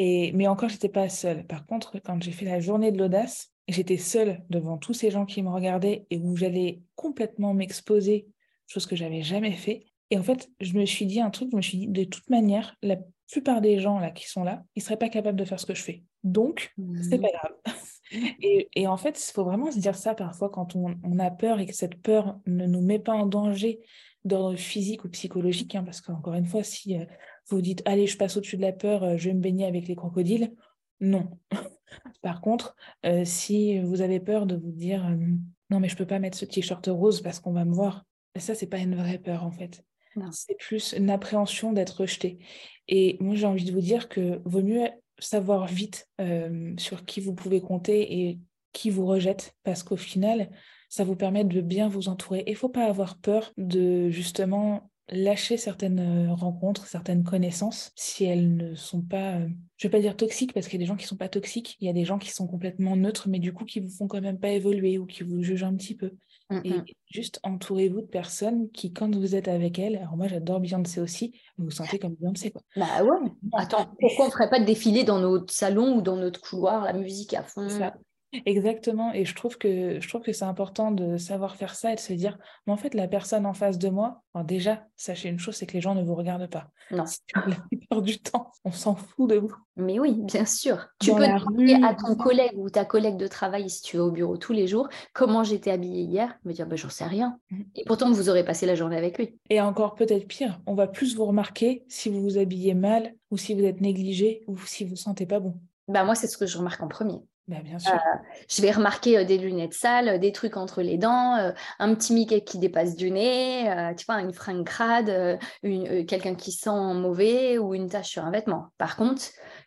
Mais encore, j'étais pas seule. Par contre, quand j'ai fait la journée de l'audace, j'étais seule devant tous ces gens qui me regardaient et où j'allais complètement m'exposer, chose que j'avais jamais fait. Et en fait, je me suis dit un truc, je me suis dit, de toute manière, la plupart des gens là qui sont là, ils seraient pas capables de faire ce que je fais. Donc, c'est pas mmh. grave. [laughs] et, en fait, il faut vraiment se dire ça parfois quand on, a peur et que cette peur ne nous met pas en danger d'ordre physique ou psychologique. Hein, parce qu'encore une fois, si euh, vous dites, allez, je passe au-dessus de la peur, euh, je vais me baigner avec les crocodiles, non. [laughs] Par contre, euh, si vous avez peur de vous dire non, mais je peux pas mettre ce t-shirt rose parce qu'on va me voir, ça, c'est pas une vraie peur en fait. C'est plus une appréhension d'être rejeté. Et moi, j'ai envie de vous dire que vaut mieux savoir vite euh, sur qui vous pouvez compter et qui vous rejette parce qu'au final, ça vous permet de bien vous entourer. Et il faut pas avoir peur de justement lâcher certaines euh, rencontres, certaines connaissances, si elles ne sont pas, euh, je vais pas dire toxiques, parce qu'il y a des gens qui sont pas toxiques, il y a des gens qui sont complètement neutres, mais du coup qui vous font quand même pas évoluer ou qui vous jugent un petit peu. Mmh, et mmh. juste entourez-vous de personnes qui, quand vous êtes avec elles, alors moi j'adore Beyoncé aussi, vous vous sentez comme Beyoncé quoi. Bah ouais. Attends, pourquoi on ferait pas de défilé dans notre salon ou dans notre couloir, la musique à fond? Exactement, et je trouve que je trouve que c'est important de savoir faire ça et de se dire, mais en fait, la personne en face de moi, déjà, sachez une chose, c'est que les gens ne vous regardent pas. Non. La plupart du temps, on s'en fout de vous. Mais oui, bien sûr. tu peux demander à ton collègue ou ta collègue de travail, si tu vas au bureau tous les jours, comment j'étais habillée hier, va dire, bah, j'en sais rien. Mmh. Et pourtant, vous aurez passé la journée avec lui. Et encore peut-être pire, on va plus vous remarquer si vous vous habillez mal ou si vous êtes négligé ou si vous ne sentez pas bon. Bah moi, c'est ce que je remarque en premier. Bah, bien sûr. Euh, je vais remarquer euh, des lunettes sales, des trucs entre les dents, un petit Mickey qui dépasse du nez, tu vois, une fringue crade, quelqu'un qui sent mauvais ou une tache sur un vêtement. Par contre,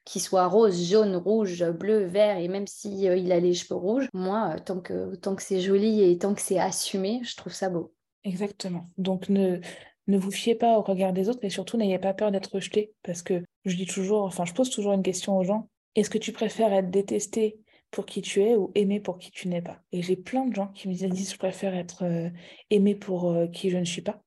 qu'il soit rose, jaune, rouge, bleu, vert, et même s'il il a les cheveux rouges, moi, tant que, tant que c'est joli et tant que c'est assumé, je trouve ça beau. Exactement. Donc, ne, ne vous fiez pas au regard des autres et surtout n'ayez pas peur d'être rejeté parce que je dis toujours, enfin, je pose toujours une question aux gens. Est-ce que tu préfères être détesté pour qui tu es ou aimer pour qui tu n'es pas. Et j'ai plein de gens qui me disent je préfère être euh, aimé pour euh, qui je ne suis pas.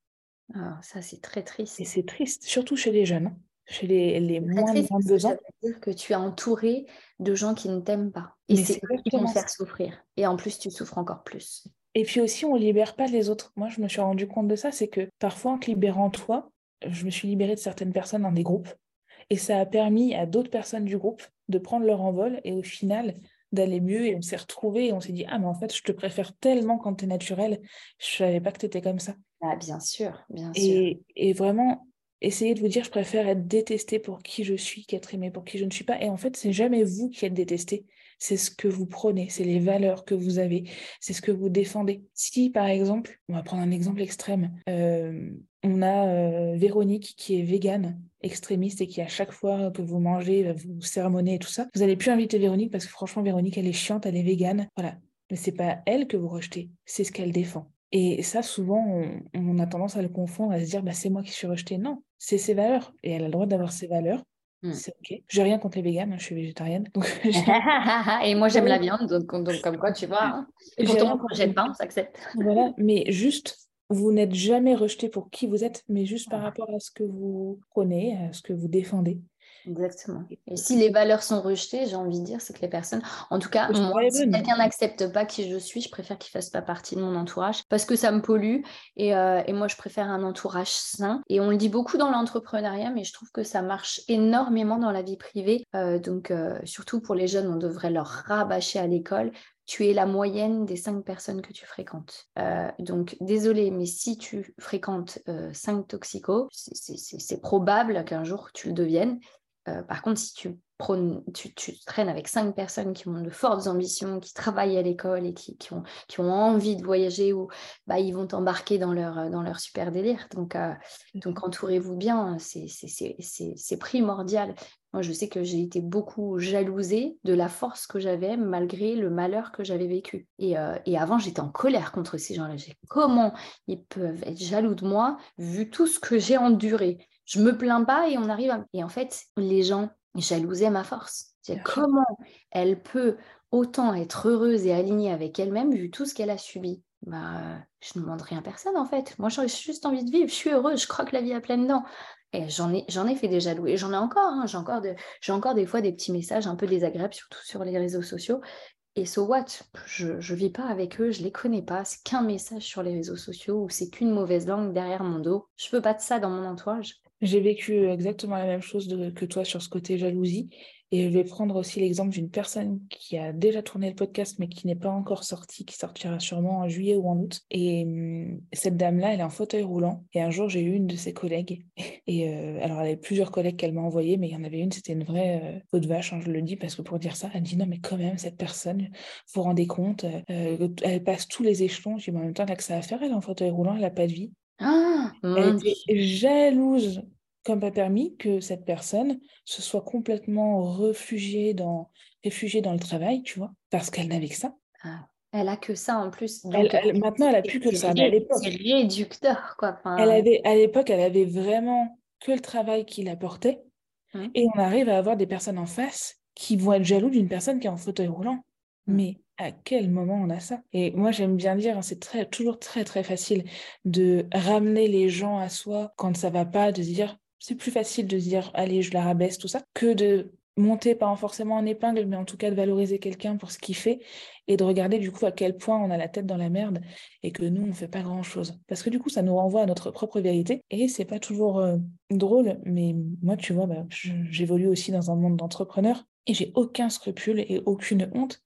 Ah, ça, c'est très triste. Et c'est triste, surtout chez les jeunes, hein. chez les, les moins de 22 ans. Ça veut dire que tu es entouré de gens qui ne t'aiment pas. Et c'est eux qui vont faire souffrir. Et en plus, tu souffres encore plus. Et puis aussi, on ne libère pas les autres. Moi, je me suis rendu compte de ça, c'est que parfois, en te libérant toi, je me suis libérée de certaines personnes dans des groupes. Et ça a permis à d'autres personnes du groupe de prendre leur envol. Et au final, d'aller mieux et on s'est retrouvés et on s'est dit ah mais en fait je te préfère tellement quand tu es naturel. Je savais pas que tu étais comme ça. Ah bien sûr bien et, sûr. et vraiment essayez de vous dire je préfère être détesté pour qui je suis qu'être aimé pour qui je ne suis pas. Et en fait c'est jamais vous qui êtes détesté c'est ce que vous prenez, c'est les valeurs que vous avez, c'est ce que vous défendez. Si, par exemple, on va prendre un exemple extrême, euh, on a euh, Véronique qui est végane, extrémiste et qui à chaque fois que vous mangez, va vous sermonner et tout ça, vous n'allez plus inviter Véronique parce que franchement, Véronique, elle est chiante, elle est végane. Voilà. Mais c'est pas elle que vous rejetez, c'est ce qu'elle défend. Et ça, souvent, on, a tendance à le confondre, à se dire, bah, c'est moi qui suis rejetée. Non, c'est ses valeurs. Et elle a le droit d'avoir ses valeurs. Mmh. C'est ok. J'ai rien contre les véganes, hein, je suis végétarienne. [laughs] [laughs] et moi j'aime la viande, donc, comme quoi tu vois. Hein. Et pourtant, quand j'aime pas, on s'accepte. voilà, mais juste, vous n'êtes jamais rejeté pour qui vous êtes, mais juste par rapport à ce que vous prenez, à ce que vous défendez. Exactement. Et si les valeurs sont rejetées, j'ai envie de dire, c'est que les personnes, en tout cas, moi, si quelqu'un n'accepte pas qui je suis, je préfère qu'il fasse pas partie de mon entourage parce que ça me pollue. Et, euh, et, moi, je préfère un entourage sain. Et on le dit beaucoup dans l'entrepreneuriat, mais je trouve que ça marche énormément dans la vie privée. Euh, donc, euh, surtout pour les jeunes, on devrait leur rabâcher à l'école tu es la moyenne des cinq personnes que tu fréquentes. donc, désolé, mais si tu fréquentes cinq toxicos, c'est probable qu'un jour tu le deviennes. Euh, par contre, si tu, traînes avec cinq personnes qui ont de fortes ambitions, qui travaillent à l'école et qui, ont, envie de voyager, ou bah, ils vont t'embarquer dans leur, dans leur super délire. Donc, euh, donc entourez-vous bien, c'est primordial. Moi, je sais que j'ai été beaucoup jalousée de la force que j'avais malgré le malheur que j'avais vécu. Et, euh, et avant, j'étais en colère contre ces gens-là. Comment ils peuvent être jaloux de moi vu tout ce que j'ai enduré? Je me plains pas et on arrive à... Et en fait, les gens jalousaient ma force. comment elle peut autant être heureuse et alignée avec elle-même vu tout ce qu'elle a subi? Bah, je ne demande rien à personne en fait. Moi, j'ai juste envie de vivre. Je suis heureuse. Je crois que la vie a pleine dents. Et j'en ai, ai fait des jaloux. Et j'en ai encore. Hein. J'ai encore, de, encore des fois des petits messages un peu désagréables, surtout sur les réseaux sociaux. Et so what? Je ne vis pas avec eux, je les connais pas. C'est qu'un message sur les réseaux sociaux ou c'est qu'une mauvaise langue derrière mon dos. Je veux pas de ça dans mon entourage. J'ai vécu exactement la même chose que toi sur ce côté jalousie. Et je vais prendre aussi l'exemple d'une personne qui a déjà tourné le podcast, mais qui n'est pas encore sortie, qui sortira sûrement en juillet ou en août. Et hum, cette dame-là, elle est en fauteuil roulant. Et un jour, j'ai eu une de ses collègues. Et euh, alors, elle avait plusieurs collègues qu'elle m'a envoyés, mais il y en avait une, c'était une vraie euh, peau de vache, hein, je le dis, parce que pour dire ça, elle dit non, mais quand même, cette personne, vous vous rendez compte, euh, elle passe tous les échelons. Je dis, mais en même temps, elle a que ça à faire, elle est en fauteuil roulant, elle n'a pas de vie. Ah, Elle était jalouse comme pas permis que cette personne se soit complètement réfugiée dans, réfugiée dans le travail, tu vois, parce qu'elle n'avait que ça. Ah, elle a que ça en plus. Elle- elle- maintenant, elle a plus que ça. Mais à l'époque, C'est réducteur, quoi. Enfin, elle avait, à l'époque, elle avait vraiment que le travail qui l'apportait. Mhm. Et on arrive à avoir des personnes en face qui vont être jaloux d'une personne qui est en fauteuil roulant. Mais à quel moment on a ça? Et moi, j'aime bien dire, hein, c'est très, toujours très, très facile de ramener les gens à soi quand ça va pas, de dire, c'est plus facile de dire, allez, je la rabaisse, tout ça, que de monter, pas forcément en épingle, mais en tout cas de valoriser quelqu'un pour ce qu'il fait et de regarder du coup à quel point on a la tête dans la merde et que nous, on fait pas grand-chose. Parce que du coup, ça nous renvoie à notre propre vérité et c'est pas toujours euh, drôle, mais moi, tu vois, bah, j'évolue aussi dans un monde d'entrepreneurs et j'ai aucun scrupule et aucune honte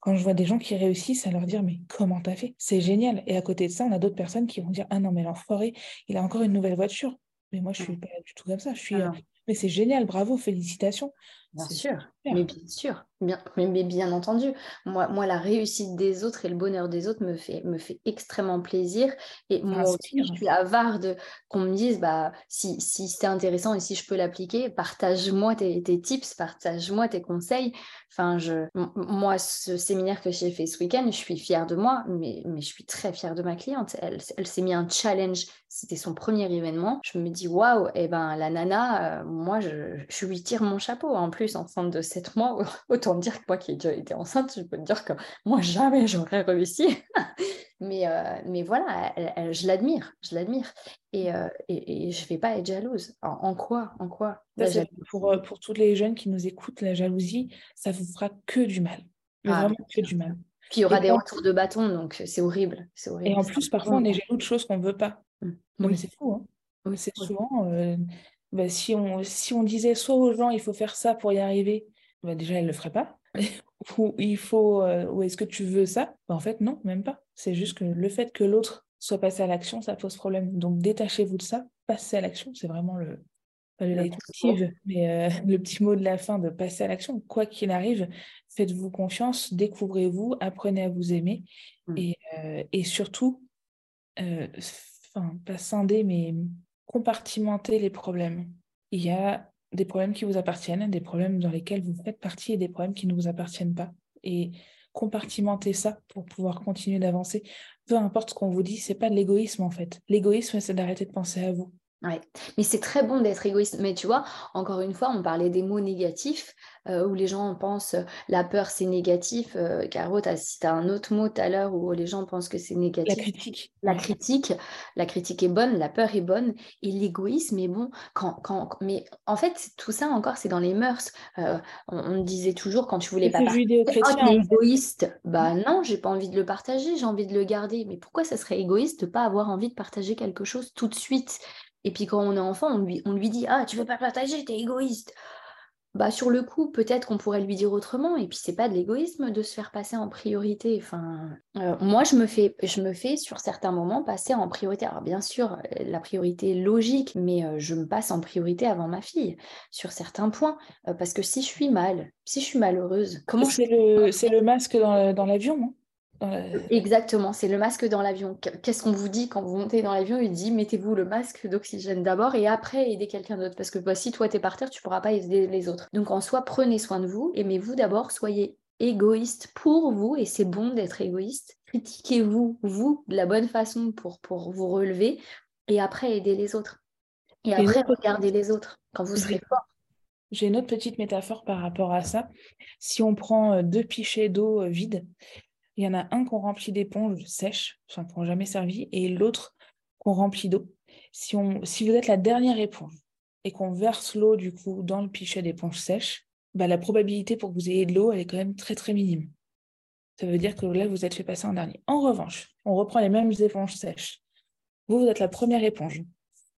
quand je vois des gens qui réussissent à leur dire mais comment t'as fait? C'est génial. Et à côté de ça, on a d'autres personnes qui vont dire ah non mais l'enfoiré, il a encore une nouvelle voiture. Mais moi je suis pas du tout comme ça. Je suis euh, mais c'est génial, bravo, félicitations. Bien sûr, mais bien sûr, bien, mais, mais bien entendu. Moi, moi, la réussite des autres et le bonheur des autres me fait, me fait extrêmement plaisir. Et moi aussi, je suis avare de qu'on me dise, bah, si, si c'est intéressant et si je peux l'appliquer, partage-moi tes, tes tips, partage-moi tes conseils. Enfin, je, moi, ce séminaire que j'ai fait ce week-end, je suis fière de moi, mais, mais je suis très fière de ma cliente. Elle, elle s'est mis un challenge. C'était son premier événement. Je me dis, waouh, et ben, la nana, euh, moi, je, je lui tire mon chapeau. En plus, enceinte de 7 mois, [laughs] autant dire que moi qui ai déjà été enceinte, je peux te dire que moi, jamais j'aurais réussi. [laughs] mais, euh, mais voilà, elle- elle- je l'admire, je l'admire. Et, euh, et, et je vais pas être jalouse. En, en quoi En quoi Ça, pour, euh, pour tous les jeunes qui nous écoutent, la jalousie, ça vous fera que du mal. Ah, vraiment que du mal. Puis il y aura Et des retours de bâton, donc c'est horrible. C'est horrible. Et en plus, parfois, on est jaloux de choses qu'on ne veut pas. Mm. Mais Oui, c'est fou, hein. oui, C'est souvent, euh, bah, si on, si on disait soit aux gens, il faut faire ça pour y arriver, bah, déjà, elles ne le feraient pas. [laughs] Ou il faut, euh, ou est-ce que tu veux ça? Bah, en fait, non, même pas. C'est juste que le fait que l'autre soit passé à l'action, ça pose problème. Donc, détachez-vous de ça, passez à l'action. C'est vraiment le, pas le mais euh, [laughs] le petit mot de la fin de passer à l'action. Quoi qu'il arrive, faites-vous confiance, découvrez-vous, apprenez à vous aimer Mm. et, euh, et surtout, enfin, pas scinder, mais compartimenter les problèmes. Il y a des problèmes qui vous appartiennent, des problèmes dans lesquels vous faites partie et des problèmes qui ne vous appartiennent pas. Et compartimenter ça pour pouvoir continuer d'avancer. Peu importe ce qu'on vous dit, c'est pas de l'égoïsme en fait. L'égoïsme, c'est d'arrêter de penser à vous. Ouais. Mais c'est très bon d'être égoïste. Mais tu vois, encore une fois, on parlait des mots négatifs, euh, où les gens pensent euh, la peur c'est négatif. Euh, Caro, tu as un autre mot tout à l'heure où les gens pensent que c'est La négatif. critique. La critique, la critique est bonne, la peur est bonne, et l'égoïsme est bon. Quand, quand, mais en fait, tout ça encore, c'est dans les mœurs. On, disait toujours quand tu voulais pas partager, oh, égoïste. Bah non, j'ai pas envie de le partager, j'ai envie de le garder. Mais pourquoi ça serait égoïste de pas avoir envie de partager quelque chose tout de suite? Et puis quand on est enfant, on lui, on lui dit, ah, tu veux pas partager, t'es égoïste. Bah, sur le coup, peut-être qu'on pourrait lui dire autrement, et puis c'est pas de l'égoïsme de se faire passer en priorité. Enfin, euh, moi, je me fais, je me fais sur certains moments passer en priorité. Alors bien sûr, euh, la priorité est logique, mais euh, je me passe en priorité avant ma fille sur certains points, euh, parce que si je suis mal, si je suis malheureuse, comment je C'est le, c'est le masque dans l'avion, non? La- Exactement, c'est le masque dans l'avion. Qu- Qu'est-ce qu'on vous dit quand vous montez dans l'avion? Il dit mettez-vous le masque d'oxygène d'abord et après aidez quelqu'un d'autre. Parce que bah, si toi t'es par terre, tu pourras pas aider les autres. Donc en soi, prenez soin de vous, aimez-vous d'abord, soyez égoïste pour vous et c'est bon d'être égoïste. Critiquez-vous, vous, de la bonne façon pour, pour vous relever et après aidez les autres. Et après regardez les autres quand vous serez fort. J'ai une autre petite métaphore par rapport à ça. Si on prend euh, deux pichets d'eau euh, vides, il y en a un qu'on remplit d'éponges sèches, enfin qui n'ont jamais servi, et l'autre qu'on remplit d'eau. Si, on, si vous êtes la dernière éponge et qu'on verse l'eau du coup dans le pichet d'éponge sèche, bah, la probabilité pour que vous ayez de l'eau, elle est quand même très très minime. Ça veut dire que là, vous êtes fait passer en dernier. En revanche, on reprend les mêmes éponges sèches. Vous, vous êtes la première éponge.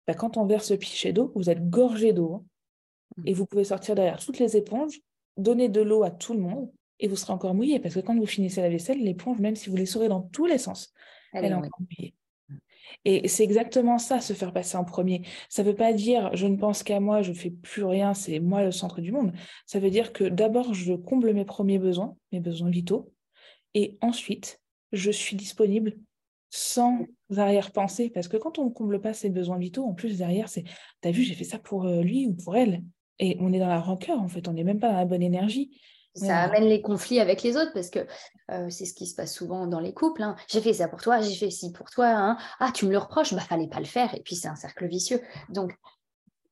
Bah, quand on verse le pichet d'eau, vous êtes gorgé d'eau. hein. Et vous pouvez sortir derrière toutes les éponges. donnez de l'eau à tout le monde et vous serez encore mouillé parce que quand vous finissez la vaisselle, l'éponge, même si vous les saurez dans tous les sens, elle, est encore mouillée. Et c'est exactement ça, se faire passer en premier. Ça ne veut pas dire je ne pense qu'à moi, je ne fais plus rien, c'est moi le centre du monde. Ça veut dire que d'abord, je comble mes premiers besoins, mes besoins vitaux, et ensuite, je suis disponible sans arrière-pensée. Parce que quand on ne comble pas ses besoins vitaux, en plus, derrière, c'est T'as vu, j'ai fait ça pour euh, lui ou pour elle. Et on est dans la rancœur, en fait, on n'est même pas dans la bonne énergie. Ça amène les conflits avec les autres parce que euh, c'est ce qui se passe souvent dans les couples. Hein. J'ai fait ça pour toi, j'ai fait ci pour toi. Hein. Ah, tu me le reproches, bah fallait pas le faire. Et puis c'est un cercle vicieux. Donc,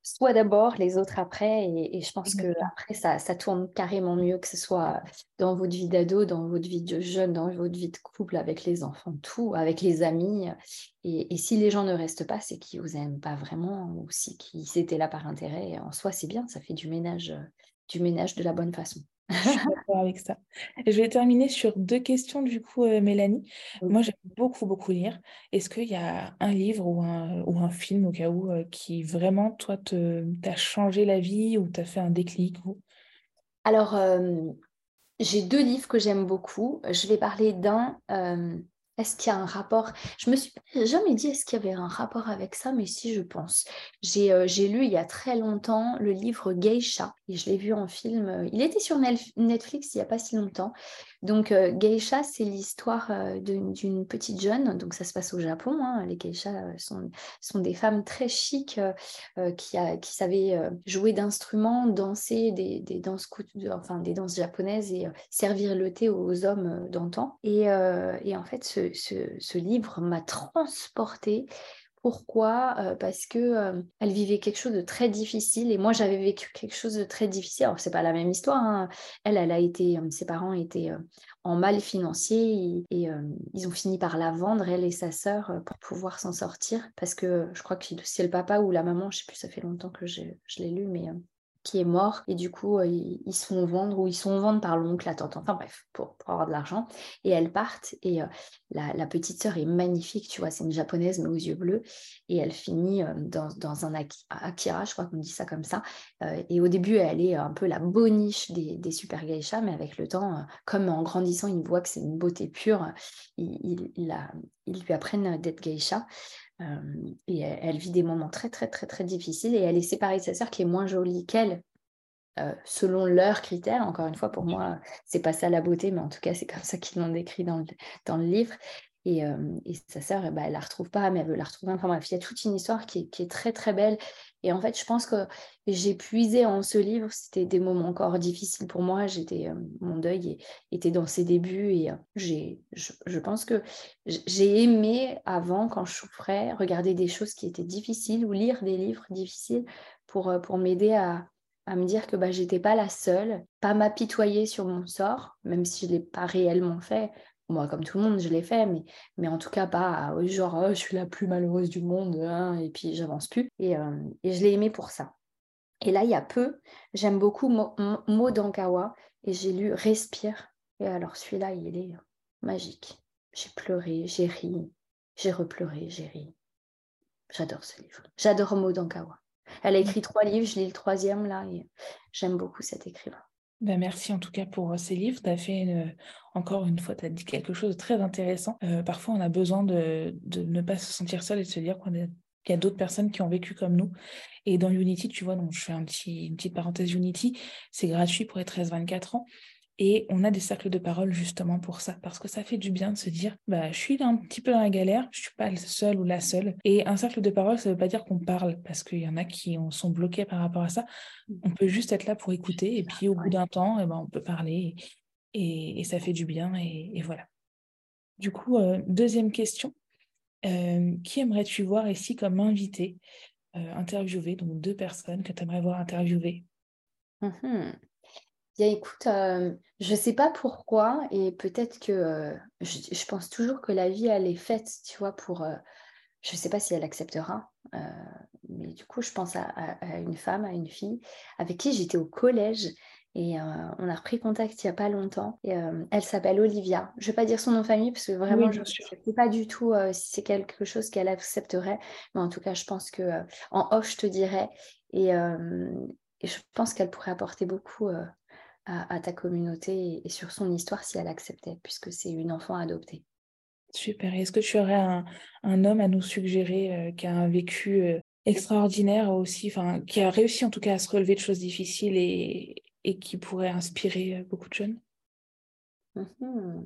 soit d'abord, les autres après. Et, je pense que après ça, ça tourne carrément mieux que ce soit dans votre vie d'ado, dans votre vie de jeune, dans votre vie de couple, avec les enfants, tout, avec les amis. Et, si les gens ne restent pas, c'est qu'ils vous aiment pas vraiment ou si qu'ils étaient là par intérêt. En soi, c'est bien, ça fait du ménage, du ménage de la bonne façon. [laughs] Je suis d'accord avec ça. je vais terminer sur deux questions, du coup, euh, Mélanie. Moi, j'aime beaucoup, beaucoup lire. Est-ce qu'il y a un livre ou un, ou un film, au cas où, euh, qui vraiment, toi, t'a changé la vie ou t'a fait un déclic Alors, euh, j'ai deux livres que j'aime beaucoup. Je vais parler d'un est-ce qu'il y a un rapport? Je me suis jamais dit est-ce qu'il y avait un rapport avec ça, mais si je pense. J'ai euh, lu il y a très longtemps le livre Geisha et je l'ai vu en film. Euh, il était sur Netflix il n'y a pas si longtemps. Donc, euh, geisha, c'est l'histoire euh, d'une petite jeune. Donc, ça se passe au Japon. Hein. Les geishas euh, sont, des femmes très chics qui, savaient jouer d'instruments, danser des, des, danses, des danses japonaises et servir le thé aux hommes d'antan. Et, en fait, ce, ce livre m'a transportée pourquoi Parce que elle vivait quelque chose de très difficile et moi j'avais vécu quelque chose de très difficile. Alors c'est pas la même histoire. Hein. Elle, elle a été, ses parents étaient en mal financier et, ils ont fini par la vendre elle et sa sœur pour pouvoir s'en sortir parce que je crois que c'est le papa ou la maman, je sais plus, ça fait longtemps que je l'ai lu, mais qui est mort et du coup euh, ils, se font vendre ou ils sont vendus par l'oncle, la tante, enfin bref, pour, avoir de l'argent. Et elles partent et euh, la, petite sœur est magnifique, tu vois, c'est une japonaise mais aux yeux bleus. Et elle finit euh, dans, un akira, je crois qu'on dit ça comme ça. Et au début elle est un peu la boniche des, des super geishas mais avec le temps, comme en grandissant il voit que c'est une beauté pure, ils, ils lui apprennent d'être geisha et elle, vit des moments très, très, très, très difficiles. Et elle est séparée de sa sœur qui est moins jolie qu'elle, selon leurs critères. Encore une fois, pour moi, c'est pas ça la beauté, mais en tout cas, c'est comme ça qu'ils l'ont décrit dans dans le livre. Et, sa sœur, bah, elle la retrouve pas, mais elle veut la retrouver. Enfin bref, il y a toute une histoire qui est, très très belle. Et en fait, je pense que j'ai puisé en ce livre. C'était des moments encore difficiles pour moi. J'étais, mon deuil était dans ses débuts et j'ai, je, pense que j'ai aimé avant, quand je souffrais, regarder des choses qui étaient difficiles ou lire des livres difficiles pour, pour m'aider à, à me dire que bah, j'étais pas la seule, pas m'apitoyer sur mon sort, même si je l'ai pas réellement fait, moi, comme tout le monde, je l'ai fait, mais, mais en tout cas pas genre oh, je suis la plus malheureuse du monde hein, et puis j'avance plus. Et, euh, et je l'ai aimé pour ça. Et là, il y a peu, j'aime beaucoup Mo, Dankawa et j'ai lu Respire. Et alors celui-là, il est magique. J'ai pleuré, j'ai ri, j'ai repleuré, j'ai ri. J'adore ce livre. J'adore Mo Dankawa. Elle a écrit trois livres, je lis le troisième là et j'aime beaucoup cet écrivain. Ben merci en tout cas pour ces livres. Tu as fait encore une fois, tu as dit quelque chose de très intéressant. Parfois, on a besoin de, ne pas se sentir seul et de se dire qu'il y a d'autres personnes qui ont vécu comme nous. Et dans Unity, tu vois, donc je fais une petite parenthèse Unity, c'est gratuit pour les 13-24 ans. Et on a des cercles de parole justement pour ça, parce que ça fait du bien de se dire, bah, je suis un petit peu dans la galère, je suis pas le seul ou la seule. Et un cercle de parole, ça veut pas dire qu'on parle, parce qu'il y en a qui sont bloqués par rapport à ça. On peut juste être là pour écouter, et puis au bout d'un temps, eh ben, on peut parler, et, ça fait du bien, et, voilà. Du coup, euh, deuxième question. Euh, qui aimerais-tu voir ici comme invité, euh, interviewé, donc deux personnes que tu aimerais voir interviewer? Mmh Bien, écoute, euh, je ne sais pas pourquoi, et peut-être que euh, je, pense toujours que la vie, elle est faite, tu vois, pour. Euh, je ne sais pas si elle acceptera, mais du coup, je pense à, une femme, à une fille avec qui j'étais au collège. Et on a repris contact il n'y a pas longtemps. Et, elle s'appelle Olivia. Je ne vais pas dire son nom de famille parce que vraiment, je ne sais pas du tout si c'est quelque chose qu'elle accepterait. Mais en tout cas, je pense que en off, je te dirais. Et, et je pense qu'elle pourrait apporter beaucoup à, ta communauté et, sur son histoire si elle acceptait, puisque c'est une enfant adoptée. Super. Est-ce que tu aurais un, homme à nous suggérer euh, qui a un vécu euh, extraordinaire aussi, enfin, qui a réussi en tout cas à se relever de choses difficiles et, et qui pourrait inspirer euh, beaucoup de jeunes? Mmh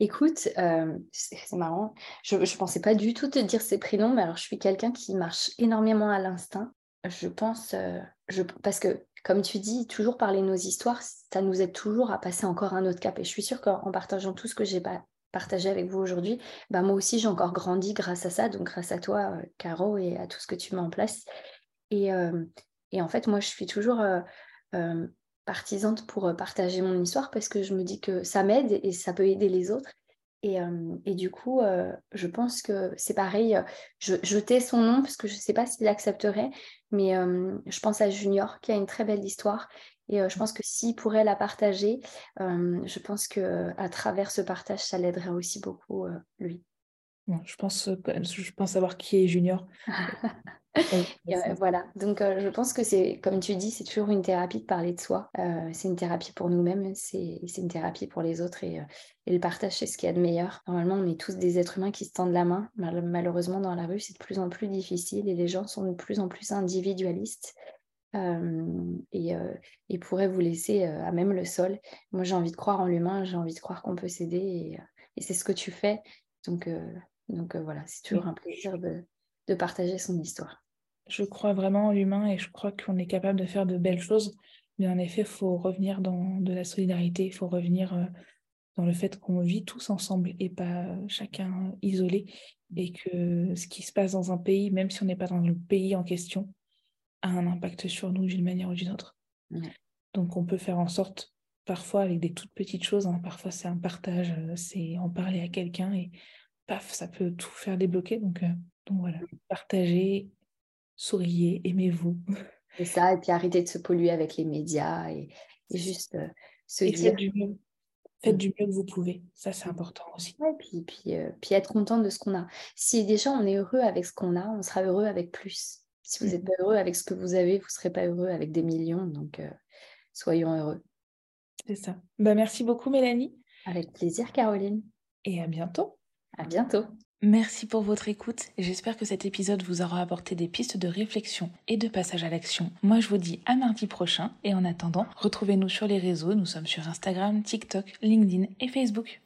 Écoute, c'est marrant, je ne pensais pas du tout te dire ces prénoms, mais alors je suis quelqu'un qui marche énormément à l'instinct. Je pense, je, parce que comme tu dis, toujours parler nos histoires, ça nous aide toujours à passer encore un autre cap. Et je suis sûre qu'en partageant tout ce que j'ai partagé avec vous aujourd'hui, bah moi aussi j'ai encore grandi grâce à ça, donc grâce à toi, euh, Caro, et à tout ce que tu mets en place. Et, euh, en fait, moi, je suis toujours euh, partisante pour partager mon histoire parce que je me dis que ça m'aide et ça peut aider les autres. Et, du coup, je pense que c'est pareil. Je, je, tais son nom parce que je ne sais pas s'il accepterait, mais je pense à Junior qui a une très belle histoire. Et je pense que s'il pourrait la partager, je pense qu'à travers ce partage, ça l'aiderait aussi beaucoup, lui. Je, pense, je pense savoir qui est Junior. [laughs] Euh, voilà, donc euh, je pense que c'est, comme tu dis, c'est toujours une thérapie de parler de soi. Euh, c'est une thérapie pour nous-mêmes, c'est, une thérapie pour les autres et, le partage, c'est ce qu'il y a de meilleur. Normalement, on est tous des êtres humains qui se tendent la main. malheureusement, dans la rue, c'est de plus en plus difficile et les gens sont de plus en plus individualistes. et, et pourraient vous laisser à même le sol. Moi, j'ai envie de croire en l'humain, j'ai envie de croire qu'on peut s'aider et, et c'est ce que tu fais. Donc, donc voilà, c'est toujours un plaisir de, de partager son histoire. Je crois vraiment en l'humain et je crois qu'on est capable de faire de belles choses. Mais en effet, il faut revenir dans de la solidarité, il faut revenir euh, dans le fait qu'on vit tous ensemble et pas chacun isolé. Et que ce qui se passe dans un pays, même si on n'est pas dans le pays en question, a un impact sur nous d'une manière ou d'une autre. Donc on peut faire en sorte, parfois avec des toutes petites choses, hein, parfois c'est un partage, euh, c'est en parler à quelqu'un et paf, ça peut tout faire débloquer. Donc, euh, donc voilà, partagez, souriez, aimez-vous. C'est ça, et puis arrêtez de se polluer avec les médias et, juste euh, se dire. Faites du mieux. Faites du mieux que vous pouvez, ça c'est important aussi. Ouais, puis, puis, euh, puis être content de ce qu'on a. Si déjà on est heureux avec ce qu'on a, on sera heureux avec plus. Si vous n'êtes mmh. pas heureux avec ce que vous avez, vous ne serez pas heureux avec des millions. Donc, soyons heureux. C'est ça. Bah, merci beaucoup, Mélanie. Avec plaisir, Caroline. Et à bientôt. À bientôt. Merci pour votre écoute et j'espère que cet épisode vous aura apporté des pistes de réflexion et de passage à l'action. Moi je vous dis à mardi prochain et en attendant, retrouvez-nous sur les réseaux, nous sommes sur Instagram, TikTok, LinkedIn et Facebook.